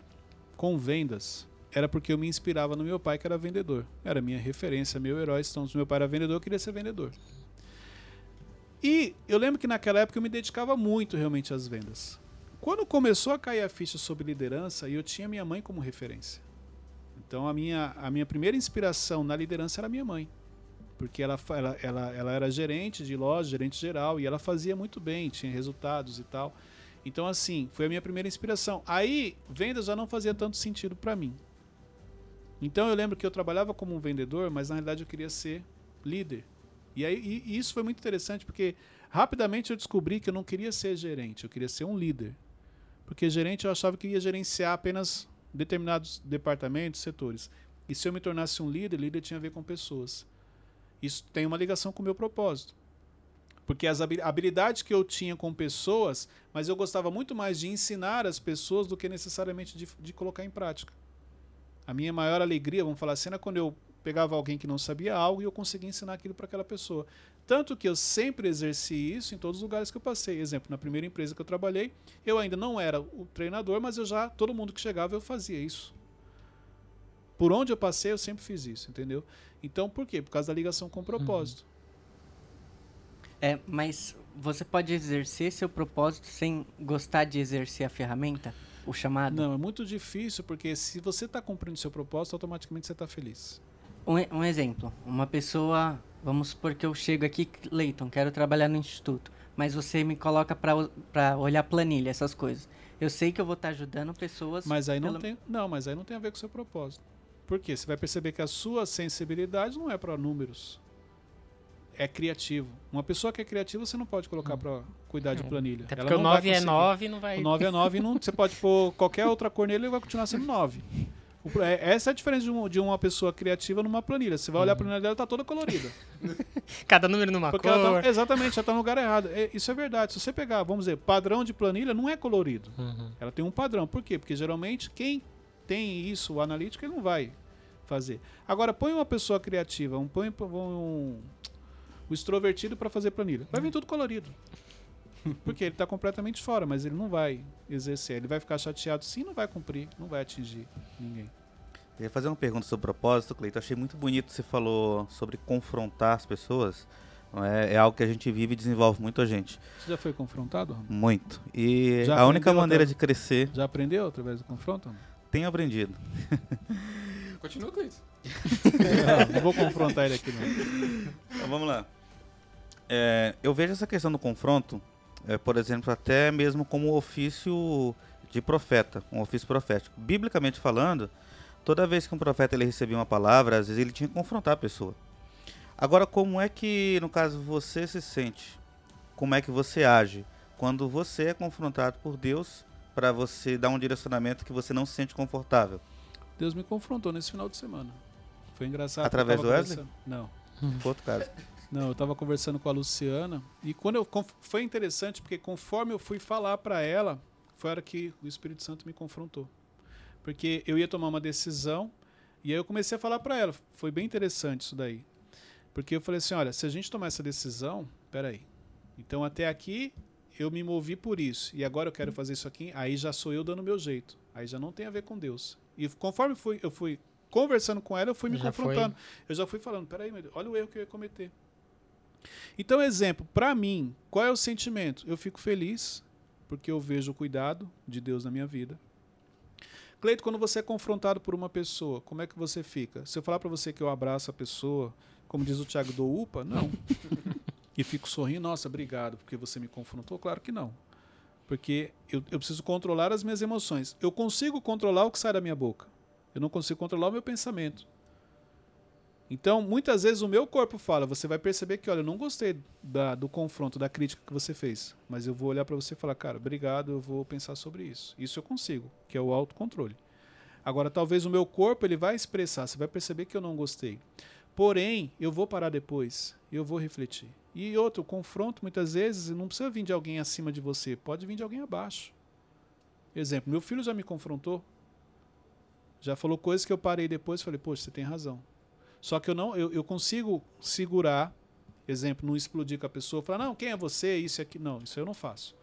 com vendas, era porque eu me inspirava no meu pai, que era vendedor. Era minha referência, meu herói. Então, se meu pai era vendedor, eu queria ser vendedor. E eu lembro que naquela época eu me dedicava muito realmente às vendas. Quando começou a cair a ficha sobre liderança, eu tinha minha mãe como referência. Então a minha, a minha primeira inspiração na liderança era minha mãe. Porque ela, ela, ela, ela era gerente de loja, gerente geral, e ela fazia muito bem, tinha resultados e tal. Então, assim, foi a minha primeira inspiração. Aí, vendas já não fazia tanto sentido para mim. Então, eu lembro que eu trabalhava como um vendedor, mas na realidade eu queria ser líder. E, aí, e, isso foi muito interessante, porque rapidamente eu descobri que eu não queria ser gerente, eu queria ser um líder. Porque gerente eu achava que ia gerenciar apenas determinados departamentos, setores. E se eu me tornasse um líder, líder tinha a ver com pessoas. Isso tem uma ligação com o meu propósito. Porque as habilidades que eu tinha com pessoas, mas eu gostava muito mais de ensinar as pessoas do que necessariamente de, de colocar em prática. A minha maior alegria, vamos falar assim, era quando eu pegava alguém que não sabia algo e eu conseguia ensinar aquilo para aquela pessoa. Tanto que eu sempre exerci isso em todos os lugares que eu passei. Exemplo, na primeira empresa que eu trabalhei, eu ainda não era o treinador, mas eu já, todo mundo que chegava, eu fazia isso. Por onde eu passei, eu sempre fiz isso, entendeu? Então, por quê? Por causa da ligação com o propósito. É, mas você pode exercer seu propósito sem gostar de exercer a ferramenta? O chamado? Não, é muito difícil, porque se você está cumprindo seu propósito, automaticamente você está feliz. Um, um, exemplo, uma pessoa, vamos supor que eu chego aqui, Leiton, quero trabalhar no instituto, mas você me coloca para olhar planilha, essas coisas. Eu sei que eu vou estar tá ajudando pessoas. Mas aí não pelo... tem, não, mas aí não tem a ver com o seu propósito. Por quê? Você vai perceber que a sua sensibilidade não é para números. É criativo. Uma pessoa que é criativa você não pode colocar hum. para cuidar de é. planilha. Até porque o 9 é 9 não vai. O 9 é 9 não, você pode pôr qualquer outra cor nele e vai continuar sendo 9. É, essa é a diferença de, um, de, uma pessoa criativa numa planilha. Você vai olhar a planilha dela, tá toda colorida. <laughs> Cada número numa Porque cor. Tá, exatamente, ela tá no lugar errado. É, isso é verdade. Se você pegar, vamos dizer, padrão de planilha, não é colorido. Uhum. Ela tem um padrão. Por quê? Porque geralmente quem tem isso, o analítico, ele não vai fazer. Agora, põe uma pessoa criativa, um, põe um, um, um extrovertido para fazer planilha. Vai vir tudo colorido. Porque ele está completamente fora, mas ele não vai exercer. Ele vai ficar chateado sim, não vai cumprir, não vai atingir ninguém. Eu ia fazer uma pergunta sobre o propósito, Cleiton. Achei muito bonito você falou sobre confrontar as pessoas. É, é, algo que a gente vive e desenvolve muito a gente. Você já foi confrontado? Ramon? Muito. E já a única maneira de crescer. Já aprendeu através do confronto? Ramon? Tenho aprendido. Continua, Cleiton. não, não vou confrontar ele aqui, não. Então, vamos lá. É, eu vejo essa questão do confronto é, por exemplo, até mesmo como ofício de profeta, um ofício profético. Biblicamente falando, toda vez que um profeta ele recebia uma palavra, às vezes ele tinha que confrontar a pessoa. Agora, como é que, no caso, você se sente? Como é que você age quando você é confrontado por Deus para você dar um direcionamento que você não se sente confortável? Deus me confrontou nesse final de semana. Foi engraçado. Através do Wesley? Não. Outro caso. Não, eu estava conversando com a Luciana e quando eu foi interessante porque conforme eu fui falar para ela, foi a hora que o Espírito Santo me confrontou. Porque eu ia tomar uma decisão e aí eu comecei a falar para ela. Foi bem interessante isso daí. Porque eu falei assim, olha, se a gente tomar essa decisão, peraí. Então até aqui eu me movi por isso e agora eu quero fazer isso aqui, aí já sou eu dando meu jeito. Aí já não tem a ver com Deus. E conforme fui, eu fui conversando com ela, eu fui me já confrontando. Foi. Eu já fui falando, peraí, olha o erro que eu ia cometer. Então, exemplo, para mim, qual é o sentimento? Eu fico feliz porque eu vejo o cuidado de Deus na minha vida. Cleito, quando você é confrontado por uma pessoa, como é que você fica? Se eu falar para você que eu abraço a pessoa, como diz o Tiago do UPA, não. <laughs> e fico sorrindo, nossa, obrigado, porque você me confrontou? Claro que não. Porque eu, eu preciso controlar as minhas emoções. Eu consigo controlar o que sai da minha boca. Eu não consigo controlar o meu pensamento. Então, muitas vezes o meu corpo fala, você vai perceber que, olha, eu não gostei da, do confronto, da crítica que você fez, mas eu vou olhar para você e falar, cara, obrigado, eu vou pensar sobre isso. Isso eu consigo, que é o autocontrole. Agora, talvez o meu corpo ele vai expressar, você vai perceber que eu não gostei. Porém, eu vou parar depois, eu vou refletir. E outro, confronto muitas vezes não precisa vir de alguém acima de você, pode vir de alguém abaixo. Exemplo, meu filho já me confrontou, já falou coisas que eu parei depois e falei, poxa, você tem razão só que eu não, eu, eu consigo segurar, exemplo, não explodir com a pessoa, falar, não, quem é você, isso e aqui. Não, isso eu não faço.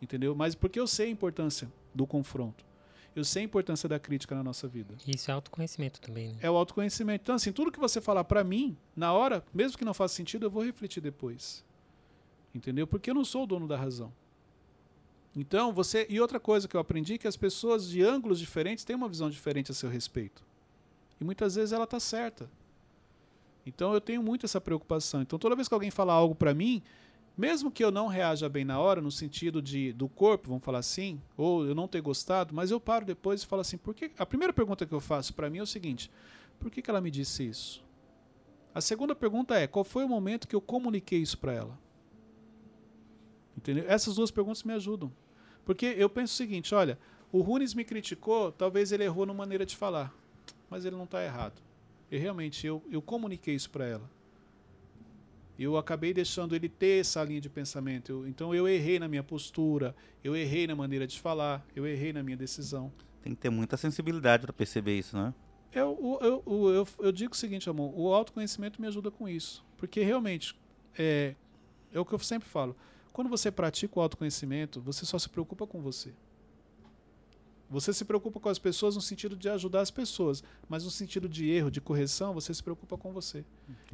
Entendeu? Mas porque eu sei a importância do confronto. Eu sei a importância da crítica na nossa vida. Isso é autoconhecimento também, né? É o autoconhecimento. Então, assim, tudo que você falar pra mim, na hora, mesmo que não faça sentido, eu vou refletir depois. Entendeu? Porque eu não sou o dono da razão. Então, você. E outra coisa que eu aprendi é que as pessoas de ângulos diferentes têm uma visão diferente a seu respeito. E muitas vezes ela tá certa. Então eu tenho muito essa preocupação. Então toda vez que alguém fala algo pra mim, mesmo que eu não reaja bem na hora, no sentido de do corpo, vamos falar assim, ou eu não ter gostado, mas eu paro depois e falo assim, por que a primeira pergunta que eu faço pra mim é o seguinte: por que, que ela me disse isso? A segunda pergunta é: qual foi o momento que eu comuniquei isso pra ela? Entendeu? Essas duas perguntas me ajudam. Porque eu penso o seguinte, olha, o Runes me criticou, talvez ele errou na maneira de falar, mas ele não está errado. E realmente eu, eu comuniquei isso para ela. Eu acabei deixando ele ter essa linha de pensamento. Eu- então eu errei na minha postura, eu errei na maneira de falar, eu errei na minha decisão. Tem que ter muita sensibilidade pra perceber isso, né? Eu, eu, eu, eu, eu digo o seguinte, amor, o autoconhecimento me ajuda com isso. Porque realmente, é, é o que eu sempre falo. Quando você pratica o autoconhecimento, você só se preocupa com você. Você se preocupa com as pessoas no sentido de ajudar as pessoas, mas no sentido de erro, de correção, você se preocupa com você.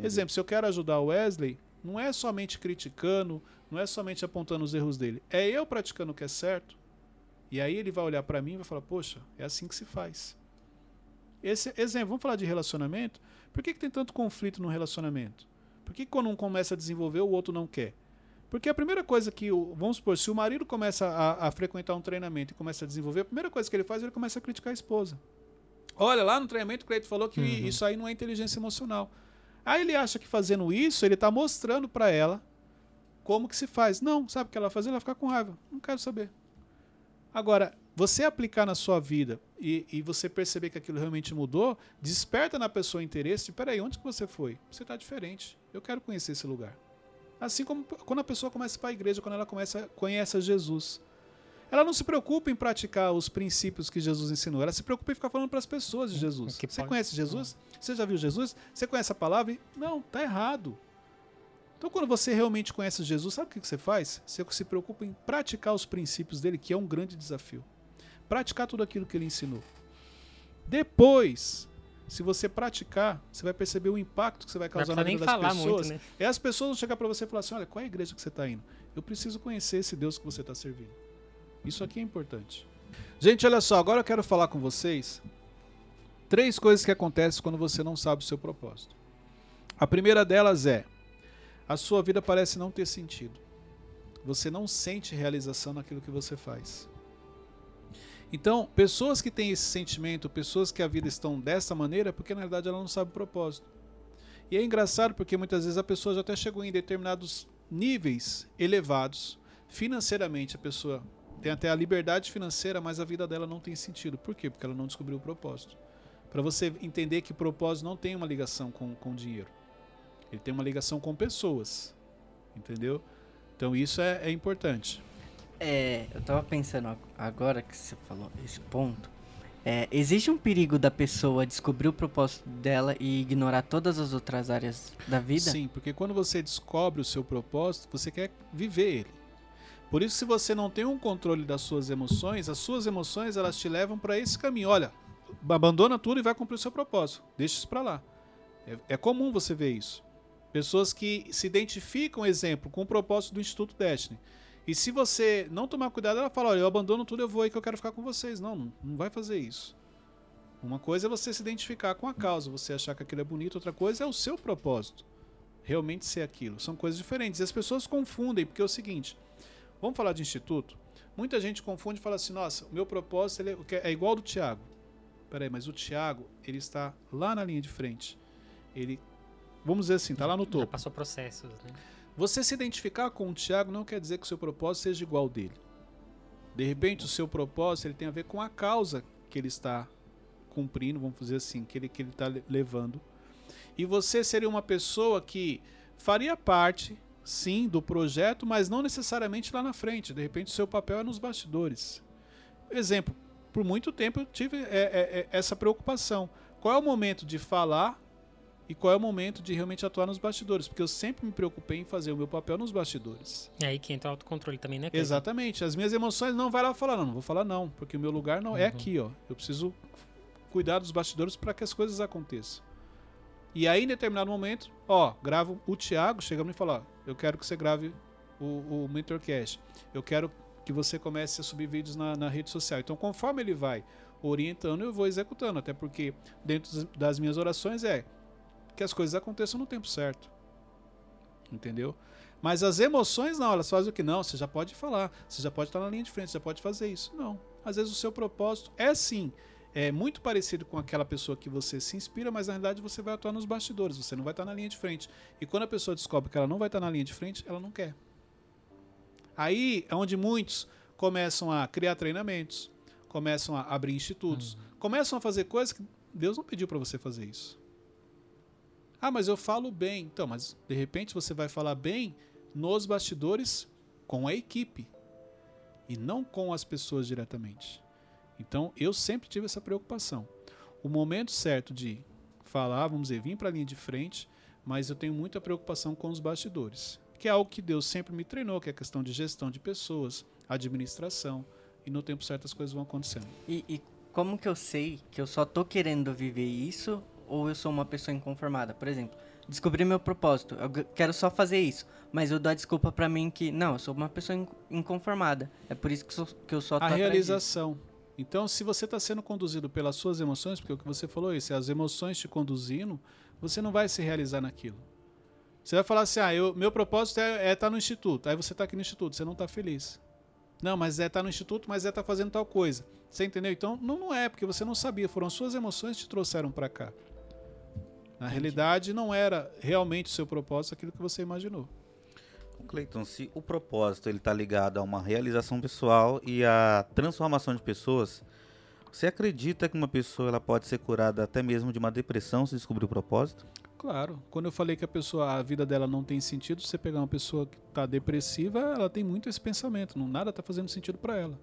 Exemplo, se eu quero ajudar o Wesley, não é somente criticando, não é somente apontando os erros dele, é eu praticando o que é certo. E aí ele vai olhar pra mim e vai falar: "Poxa, é assim que se faz". Esse exemplo, vamos falar de relacionamento? Por que, que tem tanto conflito no relacionamento? Por que, que quando um começa a desenvolver, o outro não quer? Porque a primeira coisa que, o, vamos supor, se o marido começa a, a frequentar um treinamento e começa a desenvolver, a primeira coisa que ele faz, ele começa a criticar a esposa. Olha, lá no treinamento o Cleito falou que Uhum. isso aí não é inteligência emocional. Aí ele acha que fazendo isso, ele está mostrando para ela como que se faz. Não, sabe o que ela vai fazer? Ela vai ficar com raiva. Não quero saber. Agora, você aplicar na sua vida e, e você perceber que aquilo realmente mudou, desperta na pessoa interesse peraí, onde que você foi? Você está diferente. Eu quero conhecer esse lugar. Assim como quando a pessoa começa a ir para a igreja, quando ela começa conhece Jesus. Ela não se preocupa em praticar os princípios que Jesus ensinou. Ela se preocupa em ficar falando para as pessoas de Jesus. que Você pode- conhece Jesus? Você já viu Jesus? Você conhece a palavra? Não, tá errado. Então, quando você realmente conhece Jesus, sabe o que que você faz? Você se preocupa em praticar os princípios dele, que é um grande desafio. Praticar tudo aquilo que ele ensinou. Depois, se você praticar, você vai perceber o impacto que você vai causar na nem vida das falar pessoas. muito, né? É as pessoas vão chegar para você e falar assim: olha, qual é a igreja que você está indo? Eu preciso conhecer esse Deus que você está servindo. Isso aqui é importante. Gente, olha só, agora eu quero falar com vocês três coisas que acontecem quando você não sabe o seu propósito. A primeira delas é: a sua vida parece não ter sentido. Você não sente realização naquilo que você faz. Então, pessoas que têm esse sentimento, pessoas que a vida estão dessa maneira, é porque na verdade ela não sabe o propósito. E é engraçado porque muitas vezes a pessoa já até chegou em determinados níveis elevados. Financeiramente, a pessoa tem até a liberdade financeira, mas a vida dela não tem sentido. Por quê? Porque ela não descobriu o propósito. Para você entender que propósito não tem uma ligação com, com dinheiro. Ele tem uma ligação com pessoas. Entendeu? Então isso é, é importante. É, eu tava pensando ag- agora que você falou esse ponto. É, existe um perigo da pessoa descobrir o propósito dela e ignorar todas as outras áreas da vida? Sim, porque quando você descobre o seu propósito, você quer viver ele. Por isso, se você não tem um controle das suas emoções, as suas emoções elas te levam para esse caminho. Olha, abandona tudo e vai cumprir o seu propósito. Deixa isso para lá. É, é comum você ver isso. Pessoas que se identificam, exemplo, com o propósito do Instituto Destiny. E se você não tomar cuidado, ela fala: Olha, eu abandono tudo, eu vou aí que eu quero ficar com vocês. Não, não, vai fazer isso. Uma coisa é você se identificar com a causa, você achar que aquilo é bonito, outra coisa é o seu propósito. Realmente ser aquilo. São coisas diferentes. E as pessoas confundem, porque é o seguinte: vamos falar de instituto? Muita gente confunde e fala assim: nossa, o meu propósito ele é, é igual ao do Tiago. Peraí, mas o Tiago, ele está lá na linha de frente. Ele, vamos dizer assim, está lá no Já topo. passou processos, né? Você se identificar com o Tiago não quer dizer que o seu propósito seja igual ao dele. De repente, o seu propósito ele tem a ver com a causa que ele está cumprindo, vamos dizer assim, que ele que ele está le- levando. E você seria uma pessoa que faria parte, sim, do projeto, mas não necessariamente lá na frente. De repente, o seu papel é nos bastidores. Exemplo, por muito tempo eu tive é, é, é, essa preocupação. Qual é o momento de falar e qual é o momento de realmente atuar nos bastidores, porque eu sempre me preocupei em fazer o meu papel nos bastidores. É aí que entra o autocontrole também, né? Exatamente. As minhas emoções não vai lá falar, não, não vou falar não, porque o meu lugar não é Uhum. aqui, ó. Eu preciso cuidar dos bastidores para que as coisas aconteçam. E aí, em determinado momento, ó, gravo o Thiago, chega e fala, ó, eu quero que você grave o, o Mentorcast. Eu quero que você comece a subir vídeos na, na rede social. Então, conforme ele vai orientando, eu vou executando. Até porque dentro das minhas orações é que as coisas aconteçam no tempo certo. Entendeu? Mas as emoções não, elas fazem o que? Não, você já pode falar, você já pode estar na linha de frente, você já pode fazer isso. Não. Às vezes o seu propósito é sim, é muito parecido com aquela pessoa que você se inspira, mas na realidade você vai atuar nos bastidores, você não vai estar na linha de frente. E quando a pessoa descobre que ela não vai estar na linha de frente, ela não quer. Aí é onde muitos começam a criar treinamentos, começam a abrir institutos, começam a fazer coisas que Deus não pediu para você fazer isso. Ah, mas eu falo bem. Então, mas de repente você vai falar bem nos bastidores com a equipe e não com as pessoas diretamente. Então, eu sempre tive essa preocupação. O momento certo de falar, vamos dizer, vir para a linha de frente, mas eu tenho muita preocupação com os bastidores, que é algo que Deus sempre me treinou, que é a questão de gestão de pessoas, administração, e no tempo certo as coisas vão acontecendo. E, e como que eu sei que eu só tô querendo viver isso ou eu sou uma pessoa inconformada? Por exemplo, descobri meu propósito, eu quero só fazer isso, mas eu dou a desculpa pra mim que, não, eu sou uma pessoa in- inconformada. É por isso que, sou- que eu só tô a realização. Então, se você está sendo conduzido pelas suas emoções, porque o que você falou é isso, é as emoções te conduzindo, você não vai se realizar naquilo. Você vai falar assim, ah, eu, meu propósito é estar no instituto. Aí você está aqui no instituto, você não está feliz. Não, mas é estar no instituto, mas é estar fazendo tal coisa. Você entendeu? Então, não, não é, porque você não sabia. Foram as suas emoções que te trouxeram para cá. Na realidade, não era realmente o seu propósito aquilo que você imaginou. Cleiton, se o propósito ele está ligado a uma realização pessoal e a transformação de pessoas, você acredita que uma pessoa ela pode ser curada até mesmo de uma depressão se descobrir o propósito? Claro, quando eu falei que a pessoa, a vida dela não tem sentido, você pegar uma pessoa que está depressiva, ela tem muito esse pensamento, não nada está fazendo sentido para ela.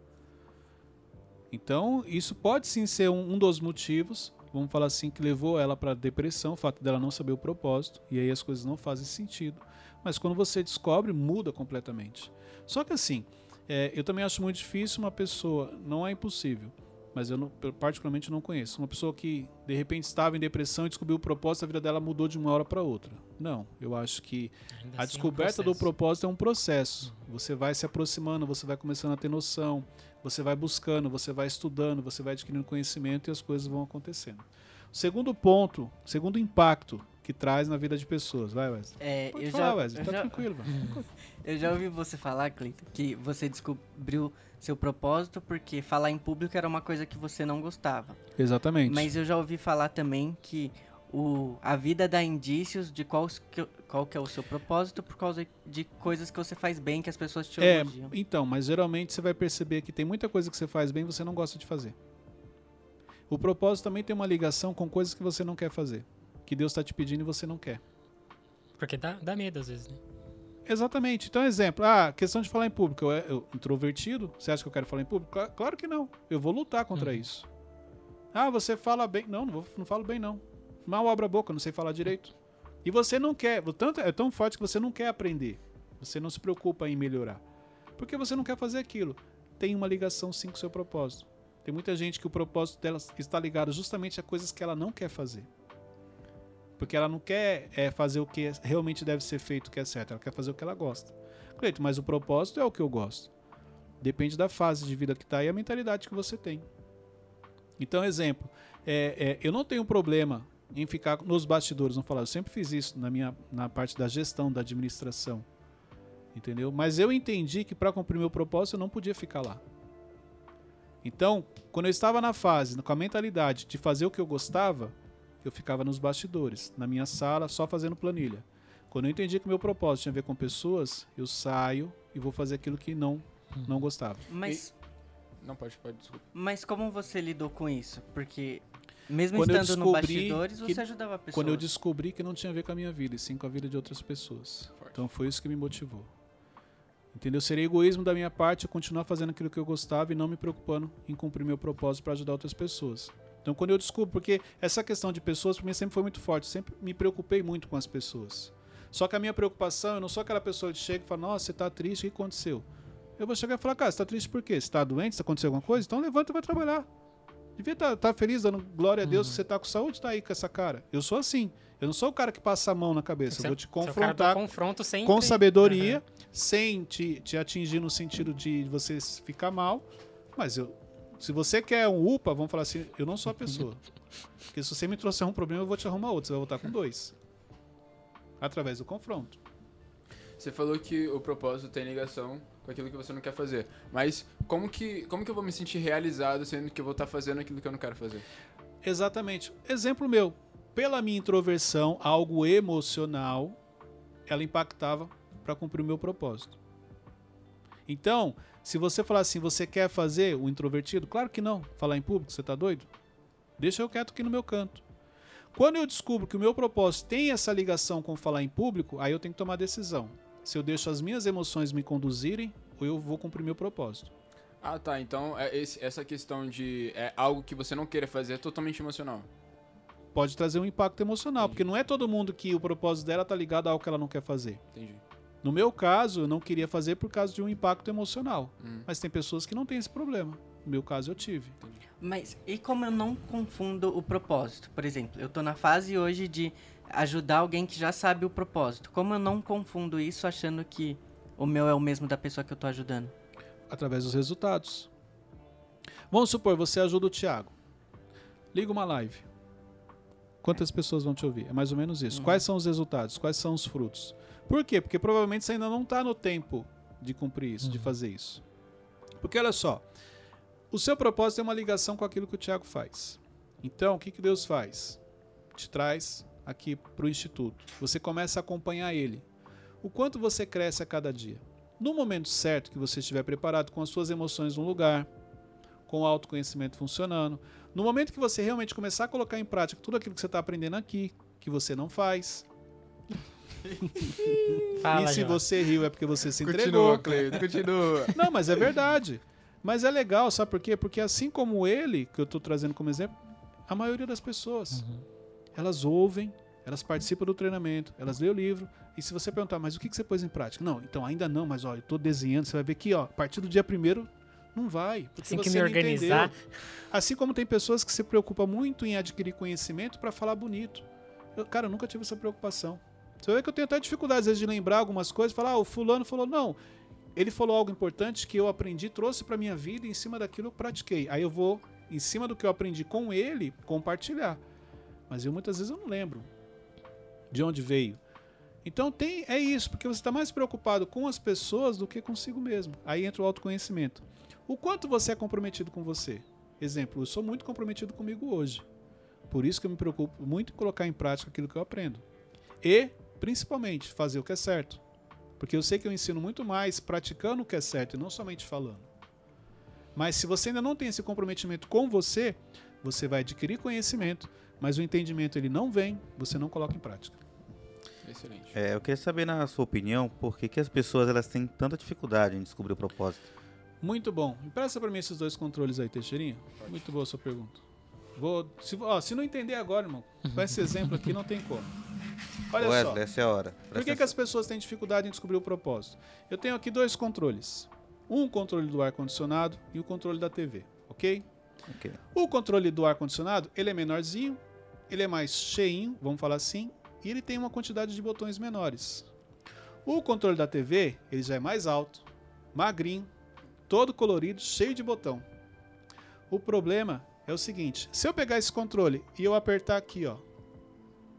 Então, isso pode sim ser um, um dos motivos, vamos falar assim, que levou ela para depressão, o fato dela não saber o propósito, e aí as coisas não fazem sentido. Mas quando você descobre, muda completamente. Só que assim, é, eu também acho muito difícil uma pessoa, não é impossível, mas eu não- particularmente não conheço. Uma pessoa que de repente estava em depressão e descobriu o propósito, a vida dela mudou de uma hora para outra. Não, eu acho que Ainda a assim é um descoberta do propósito é um processo. Você vai se aproximando, você vai começando a ter noção, você vai buscando, você vai estudando, você vai adquirindo conhecimento e as coisas vão acontecendo. Segundo ponto, segundo impacto que traz na vida de pessoas. Vai, Wesley. É, Pode eu falar, já, Wesley. Tá já- tranquilo. <laughs> Eu já ouvi você falar, Cleiton, que você descobriu seu propósito porque falar em público era uma coisa que você não gostava. Exatamente. Mas eu já ouvi falar também que o, a vida dá indícios de qual, que- qual que é o seu propósito por causa de coisas que você faz bem, que as pessoas te É, elogiam. então, mas geralmente você vai perceber que tem muita coisa que você faz bem e você não gosta de fazer. O propósito também tem uma ligação com coisas que você não quer fazer. Que Deus está te pedindo e você não quer. Porque dá, dá medo às vezes, né? Exatamente. Então, exemplo, ah, questão de falar em público. Eu, eu introvertido, você acha que eu quero falar em público? Cla- Claro que não. Eu vou lutar contra Uhum. isso. Ah, você fala bem. Não, não, vou- não falo bem, não. Mal abra a boca, não sei falar direito. E você não quer. Tanto, é tão forte que você não quer aprender. Você não se preocupa em melhorar. Porque você não quer fazer aquilo. Tem uma ligação sim com o seu propósito. Tem muita gente que o propósito dela está ligado justamente a coisas que ela não quer fazer. Porque ela não quer é, fazer o que realmente deve ser feito, o que é certo. Ela quer fazer o que ela gosta. Cleito, mas o propósito é o que eu gosto. Depende da fase de vida que está e a mentalidade que você tem. Então, exemplo, é, é, eu não tenho problema em ficar nos bastidores, não falar. Eu sempre fiz isso na minha na parte da gestão, da administração. Entendeu? Mas eu entendi que para cumprir meu propósito eu não podia ficar lá. Então, quando eu estava na fase, com a mentalidade de fazer o que eu gostava, eu ficava nos bastidores, na minha sala, só fazendo planilha. Quando eu entendi que meu propósito tinha a ver com pessoas, eu saio e vou fazer aquilo que não, não gostava. Mas, Não, pode, pode, desculpa. mas como você lidou com isso? Porque mesmo Quando eu estando no descobri bastidores, que- você ajudava pessoas. Quando eu descobri que não tinha a ver com a minha vida, e sim com a vida de outras pessoas. Forte. Então foi isso que me motivou. Entendeu? Seria egoísmo da minha parte eu continuar fazendo aquilo que eu gostava e não me preocupando em cumprir meu propósito para ajudar outras pessoas. Então, quando eu descubro, porque essa questão de pessoas para mim sempre foi muito forte, sempre me preocupei muito com as pessoas. Só que a minha preocupação, eu não sou aquela pessoa que chega e fala: Nossa, você está triste, o que aconteceu? Eu vou chegar e falar: Cara, você está triste por quê? Você está doente? Se aconteceu alguma coisa? Então levanta e vai trabalhar. Devia estar tá, tá feliz, dando glória a Deus Uhum. que você está com saúde, tá aí com essa cara. Eu sou assim. Eu não sou o cara que passa a mão na cabeça. Você- eu vou te é o cara do confrontar confronto sempre. com sabedoria, sem te, te atingir no sentido de você ficar mal. Mas eu, se você quer um UPA, vamos falar assim, eu não sou a pessoa. Porque se você me trouxer um problema, eu vou te arrumar outro. Você vai voltar com dois. Através do confronto. Você falou que o propósito tem ligação com aquilo que você não quer fazer. Mas como que, como que eu vou me sentir realizado sendo que eu vou estar fazendo aquilo que eu não quero fazer? Exatamente. Exemplo meu. Pela minha introversão, algo emocional, ela impactava para cumprir o meu propósito. Então, se você falar assim, você quer fazer o introvertido? Claro que não. Falar em público, você tá doido? Deixa eu quieto aqui no meu canto. Quando eu descubro que o meu propósito tem essa ligação com falar em público, aí eu tenho que tomar decisão. Se eu deixo as minhas emoções me conduzirem, ou eu vou cumprir meu propósito. Ah, tá. Então é esse- essa questão de é algo que você não queira fazer é totalmente emocional. Pode trazer um impacto emocional, porque não é todo mundo que o propósito dela tá ligado a algo que ela não quer fazer. Entendi. No meu caso, eu não queria fazer por causa de um impacto emocional. Hum. Mas tem pessoas que não têm esse problema. No meu caso, eu tive. Mas e como eu não confundo o propósito? Por exemplo, eu tô na fase hoje de ajudar alguém que já sabe o propósito. Como eu não confundo isso achando que o meu é o mesmo da pessoa que eu tô ajudando? Através dos resultados. Vamos supor, você ajuda o Thiago. Liga uma live. Quantas pessoas vão te ouvir? É mais ou menos isso. Quais são os resultados? Quais são os frutos? Por quê? Porque provavelmente você ainda não está no tempo de cumprir isso, de fazer isso. Porque olha só, o seu propósito é uma ligação com aquilo que o Thiago faz. Então, o que, que Deus faz? Te traz aqui para o Instituto. Você começa a acompanhar ele. O quanto você cresce a cada dia. No momento certo que você estiver preparado com as suas emoções no lugar, com o autoconhecimento funcionando, no momento que você realmente começar a colocar em prática tudo aquilo que você está aprendendo aqui, que você não faz, <laughs> Fala, e se Jó. você riu é porque você se entregou. Cleiton, continua. <laughs> Não, mas é verdade. Mas é legal, sabe por quê? Porque assim como ele, que eu estou trazendo como exemplo, a maioria das pessoas, Uhum. Elas ouvem, elas participam do treinamento, elas lêem o livro, e se você perguntar, mas o que que você pôs em prática? Não, então ainda não, mas olha, eu estou desenhando, você vai ver que ó, a partir do dia primeiro não vai. Assim que me organizar. entendeu. Assim como tem pessoas que se preocupam muito em adquirir conhecimento para falar bonito. Eu, cara, eu nunca tive essa preocupação. Você ver que eu tenho até dificuldade às vezes de lembrar algumas coisas, falar, ah, o fulano falou, não. Ele falou algo importante que eu aprendi, trouxe para minha vida e em cima daquilo eu pratiquei. Aí eu vou, em cima do que eu aprendi com ele, compartilhar. Mas eu muitas vezes eu não lembro de onde veio. Então tem é isso, porque você está mais preocupado com as pessoas do que consigo mesmo. Aí entra o autoconhecimento. O quanto você é comprometido com você? Exemplo, eu sou muito comprometido comigo hoje. Por isso que eu me preocupo muito em colocar em prática aquilo que eu aprendo. E, principalmente, fazer o que é certo. Porque eu sei que eu ensino muito mais praticando o que é certo e não somente falando. Mas se você ainda não tem esse comprometimento com você, você vai adquirir conhecimento, mas o entendimento ele não vem, você não coloca em prática. Excelente. É, eu queria saber, na sua opinião, por que, que as pessoas elas têm tanta dificuldade em descobrir o propósito? Muito bom. Empresta para mim esses dois controles aí, Teixeirinha. Muito boa a sua pergunta. Vou, se, ó, se não entender agora, irmão, com esse exemplo aqui não tem como. Olha Wesley, só. essa é a hora. Por Presta que, que as pessoas têm dificuldade em descobrir o propósito? Eu tenho aqui dois controles. Um controle do ar-condicionado e o controle da TV, ok? Atenção. Ok. O controle do ar-condicionado, ele é menorzinho, ele é mais cheinho, vamos falar assim, e ele tem uma quantidade de botões menores. O controle da TV, ele já é mais alto, magrinho, todo colorido, cheio de botão. O problema é o seguinte, se eu pegar esse controle e eu apertar aqui, ó,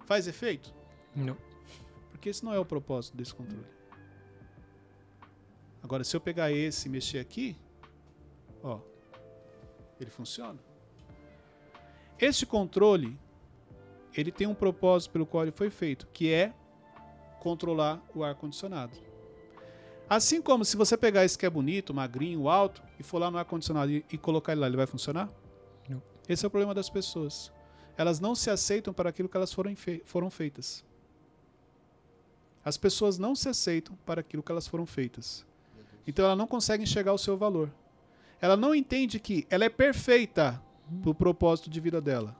faz efeito? Não. Porque esse não é o propósito desse controle. Agora, se eu pegar esse e mexer aqui, ó, ele funciona. Este controle, ele tem um propósito pelo qual ele foi feito, que é controlar o ar condicionado. Assim como se você pegar esse que é bonito, magrinho, alto, e for lá no ar condicionado e, e colocar ele lá, ele vai funcionar? Não. Esse é o problema das pessoas. Elas não se aceitam para aquilo que elas foram, fei- foram feitas. As pessoas não se aceitam para aquilo que elas foram feitas. Então ela não consegue enxergar o seu valor. Ela não entende que ela é perfeita pro propósito de vida dela.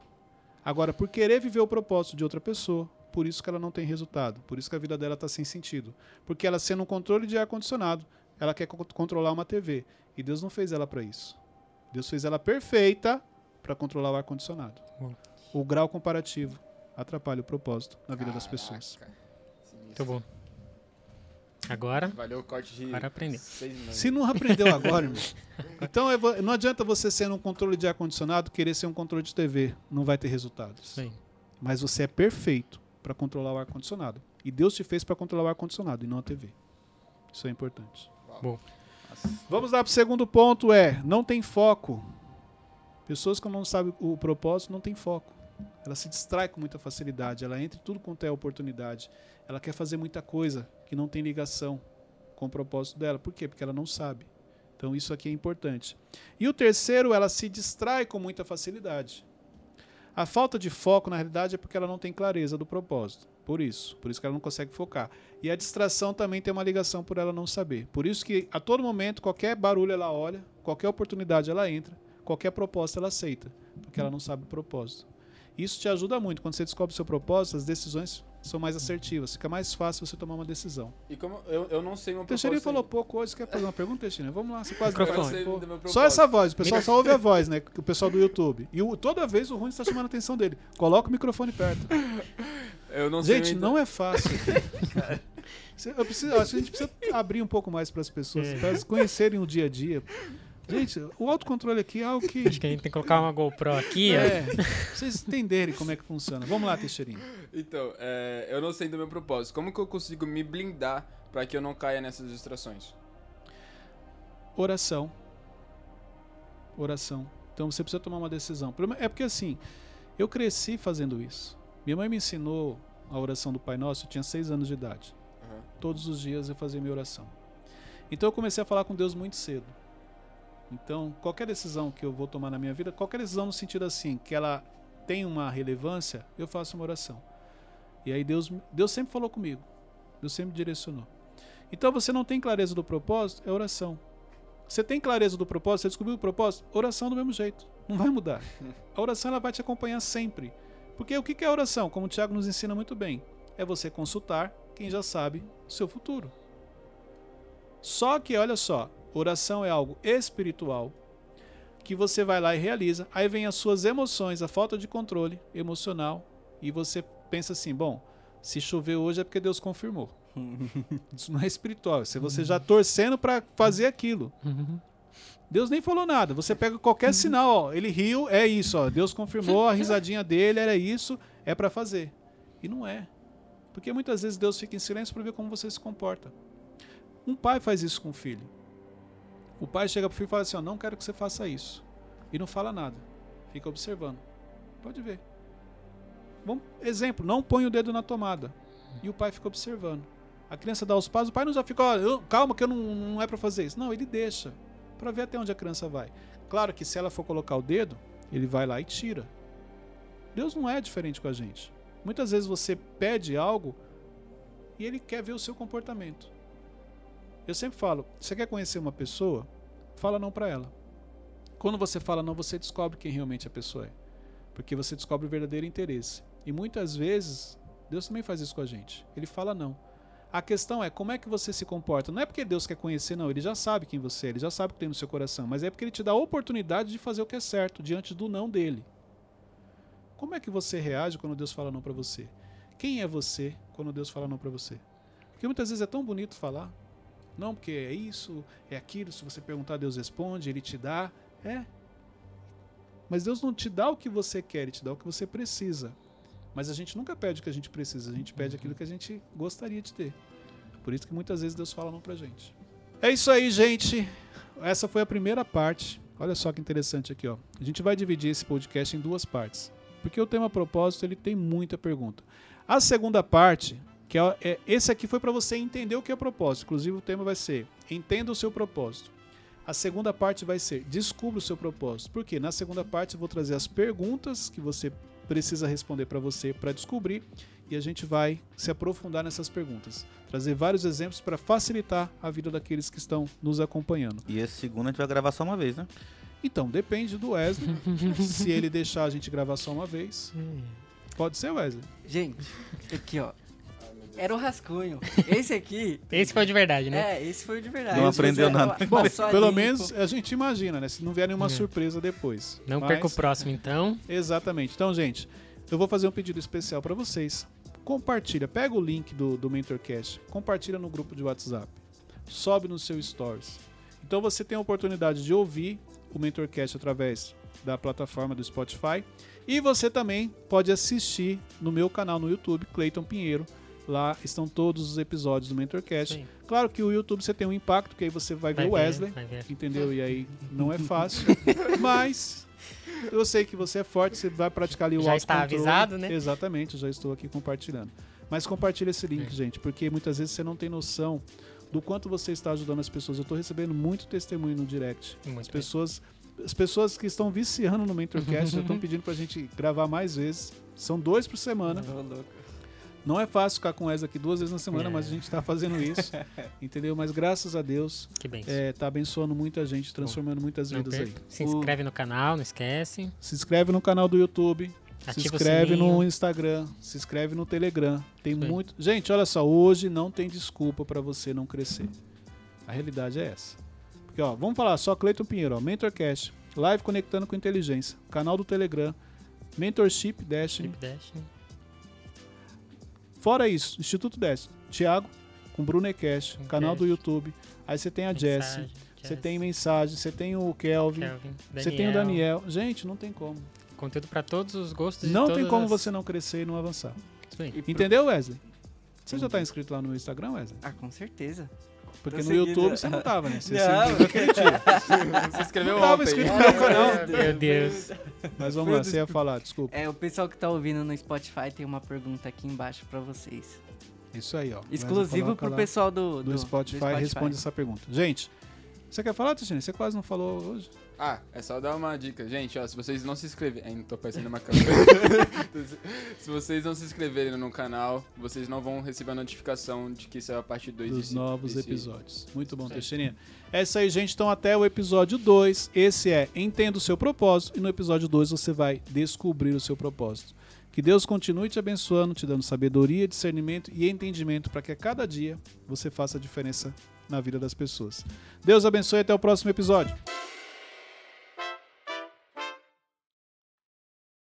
Agora, por querer viver o propósito de outra pessoa, por isso que ela não tem resultado, por isso que a vida dela está sem sentido. Porque ela sendo um controle de ar-condicionado, ela quer co- controlar uma TV. E Deus não fez ela para isso. Deus fez ela perfeita para controlar o ar-condicionado. O grau comparativo atrapalha o propósito na vida das pessoas. Caraca. Muito bom. Agora, Valeu o corte de Agora aprendeu. Se não aprendeu agora, irmão. Então é não adianta você ser um controle de ar-condicionado querer ser um controle de TV. Não vai ter resultados. aí. Mas você é perfeito para controlar o ar-condicionado. E Deus te fez para controlar o ar-condicionado e não a TV. Isso é importante. Bom, Vamos lá para o segundo ponto: é não tem foco. Pessoas que não sabem o propósito não têm foco. Ela se distrai com muita facilidade. Ela entra em tudo quanto é oportunidade. Ela quer fazer muita coisa que não tem ligação com o propósito dela. Por quê? Porque ela não sabe. Então isso aqui é importante. E o terceiro, ela se distrai com muita facilidade. A falta de foco, na realidade, é porque ela não tem clareza do propósito. Por isso. Por isso que ela não consegue focar. E a distração também tem uma ligação por ela não saber. Por isso que a todo momento, qualquer barulho ela olha, qualquer oportunidade ela entra, qualquer proposta ela aceita. Porque ela não sabe o propósito. Isso te ajuda muito. Quando você descobre o seu propósito, as decisões são mais assertivas. Fica mais fácil você tomar uma decisão. E como eu, eu não sei O Teixeirinha propósito falou pouco hoje. Você quer fazer uma pergunta, Teixeirinha? Vamos lá. Você quase não sei meu Só essa voz. O pessoal só ouve a voz, né? O pessoal do YouTube. E o- toda vez o Rune está chamando a atenção dele. Coloca o microfone perto. <laughs> Eu não sei Gente, ainda. não é fácil. Eu preciso, acho que a gente precisa abrir um pouco mais para as pessoas, É. para elas conhecerem o dia a dia. Gente, o autocontrole aqui é algo que. acho que a gente tem que colocar uma GoPro aqui. É, pra vocês entenderem como é que funciona. Vamos lá, Teixeirinho. Então, é, eu não sei do meu propósito. Como que eu consigo me blindar pra que eu não caia nessas distrações? Oração. Oração. Então você precisa tomar uma decisão. É porque assim, eu cresci fazendo isso. Minha mãe me ensinou a oração do Pai Nosso, eu tinha seis anos de idade. Aham. Todos os dias eu fazia minha oração. Então eu comecei a falar com Deus muito cedo. Então, qualquer decisão que eu vou tomar na minha vida, qualquer decisão no sentido assim, que ela tem uma relevância, eu faço uma oração. E aí Deus, Deus sempre falou comigo. Deus sempre direcionou. Então você não tem clareza do propósito, é oração. Você tem clareza do propósito, você descobriu o propósito, oração do mesmo jeito. Não vai mudar. A oração ela vai te acompanhar sempre. Porque o que é oração? Como o Tiago nos ensina muito bem, é você consultar quem já sabe o seu futuro. Só que, olha só, oração é algo espiritual que você vai lá e realiza. Aí vem as suas emoções, a falta de controle emocional, e você pensa assim: bom, se chover hoje é porque Deus confirmou. <laughs> Isso não é espiritual, isso é você já torcendo para fazer aquilo. Uhum. Deus nem falou nada. Você pega qualquer sinal, ó, ele riu, é isso, ó. Deus confirmou, a risadinha dele era isso, é para fazer. E não é. Porque muitas vezes Deus fica em silêncio para ver como você se comporta. Um pai faz isso com o filho. O pai chega pro filho e fala assim: ó, não quero que você faça isso. E não fala nada. Fica observando. Pode ver. Bom, exemplo, não põe o dedo na tomada. E o pai fica observando. A criança dá os passos, o pai não já fica, ó, calma que eu não, não é para fazer isso. Não, ele deixa para ver até onde a criança vai. Claro que se ela for colocar o dedo, ele vai lá e tira. Deus não é diferente com a gente. Muitas vezes você pede algo e ele quer ver o seu comportamento. Eu sempre falo, você quer conhecer uma pessoa? Fala não para ela. Quando você fala não, você descobre quem realmente a pessoa é. Porque você descobre o verdadeiro interesse. E muitas vezes, Deus também faz isso com a gente. Ele fala não. A questão é como é que você se comporta. Não é porque Deus quer conhecer, não. Ele já sabe quem você é, ele já sabe o que tem no seu coração. Mas é porque ele te dá a oportunidade de fazer o que é certo diante do não dele. Como é que você reage quando Deus fala não para você? Quem é você quando Deus fala não para você? Porque muitas vezes é tão bonito falar. Não, porque é isso, é aquilo. Se você perguntar, Deus responde, ele te dá. É. Mas Deus não te dá o que você quer, ele te dá o que você precisa. Mas a gente nunca pede o que a gente precisa, a gente pede aquilo que a gente gostaria de ter. Por isso que muitas vezes Deus fala não pra gente. É isso aí, gente. Essa foi a primeira parte. Olha só que interessante aqui, ó. A gente vai dividir esse podcast em duas partes. Porque o tema propósito, ele tem muita pergunta. A segunda parte, que é, é- esse aqui foi para você entender o que é propósito. Inclusive o tema vai ser Entenda o seu propósito. A segunda parte vai ser Descubra o seu propósito. Porque na segunda parte eu vou trazer as perguntas que você precisa responder para você para descobrir e a gente vai se aprofundar nessas perguntas. Trazer vários exemplos para facilitar a vida daqueles que estão nos acompanhando. E esse segundo a gente vai gravar só uma vez, né? Então, depende do Wesley. <laughs> se ele deixar a gente gravar só uma vez. Pode ser, Wesley? Gente, aqui ó. Era o rascunho. Esse aqui. <laughs> Esse foi de verdade, né? É, esse foi de verdade. Não Esse aprendeu nada. Bom, pelo menos a gente imagina, né? Se não vier nenhuma É. surpresa depois. Não Mas- perca o próximo, então. Exatamente. Então, gente, eu vou fazer um pedido especial para vocês. Compartilha, pega o link do, do MentorCast, compartilha no grupo de WhatsApp, sobe no seu Stories. Então você tem a oportunidade de ouvir o MentorCast através da plataforma do Spotify e você também pode assistir no meu canal no YouTube, Cleiton Pinheiro. Lá estão todos os episódios do MentorCast. Sim. Claro que o YouTube você tem um impacto, que aí você vai ver Vai o ver, Wesley vai ver. entendeu? E aí não é <laughs> fácil, mas eu sei que você é forte, você vai praticar ali o Já está avisado, né? Exatamente, eu já estou aqui compartilhando. Mas compartilha esse link, É. gente, porque muitas vezes você não tem noção do quanto você está ajudando as pessoas. Eu estou recebendo muito testemunho no direct. Muito As bem. pessoas, as pessoas que estão viciando no MentorCast já <laughs> estão pedindo pra gente gravar mais vezes. São dois por semana. Não é fácil ficar com o Wesley aqui duas vezes na semana, É. mas a gente está fazendo isso. <laughs> entendeu? Mas graças a Deus, Que bem. é, tá abençoando muita gente, transformando muitas Não vidas aí. Se inscreve no canal, não esquece. Se inscreve no canal do YouTube, se Ativa o inscreve no Instagram, se inscreve no Telegram. Tem aí. muito. Gente, olha só, hoje não tem desculpa para você não crescer. A realidade é essa. Porque, ó, vamos falar só Cleiton Pinheiro, ó, Mentorcast, Live Conectando com Inteligência, canal do Telegram, Mentorship Destiny. Dash, né? Fora isso, Instituto Destiny, Thiago com Bruno Ecast, canal do. YouTube. Aí você tem a Jessie, você tem mensagem, você tem o Kelvin, Kelvin, você tem o Daniel. Gente, não tem como. Conteúdo para todos os gostos. de Não tem como as- você não crescer e não avançar. E Entendeu, Wesley? Você já tá inscrito lá no Instagram, Wesley? Ah, com certeza. Porque no. YouTube você não tava, né? Você Não. se inscreveu aquele dia. Se inscreveu Não tava ontem. inscrito no meu canal. Meu Deus. Mas vamos lá, você ia falar, desculpa. É, o pessoal que tá ouvindo no Spotify tem uma pergunta aqui embaixo pra vocês. Isso aí, ó. Exclusivo pro pessoal do, do, Spotify, responde essa pergunta. Gente, você quer falar, Teixeira? Você quase não falou hoje. Ah, é só dar uma dica. Gente, ó, se vocês não se inscreverem... Ainda tô parecendo uma câmera. <laughs> se vocês não se inscreverem no canal, vocês não vão receber a notificação de que saiu a parte 2 dos desse, novos desse- episódios. Muito bom. Teixeirinha. É isso aí, gente. Então, até o episódio 2. Esse é Entenda o seu propósito. E no episódio 2 você vai descobrir o seu propósito. Que Deus continue te abençoando, te dando sabedoria, discernimento e entendimento para que a cada dia você faça a diferença na vida das pessoas. Deus abençoe e até o próximo episódio.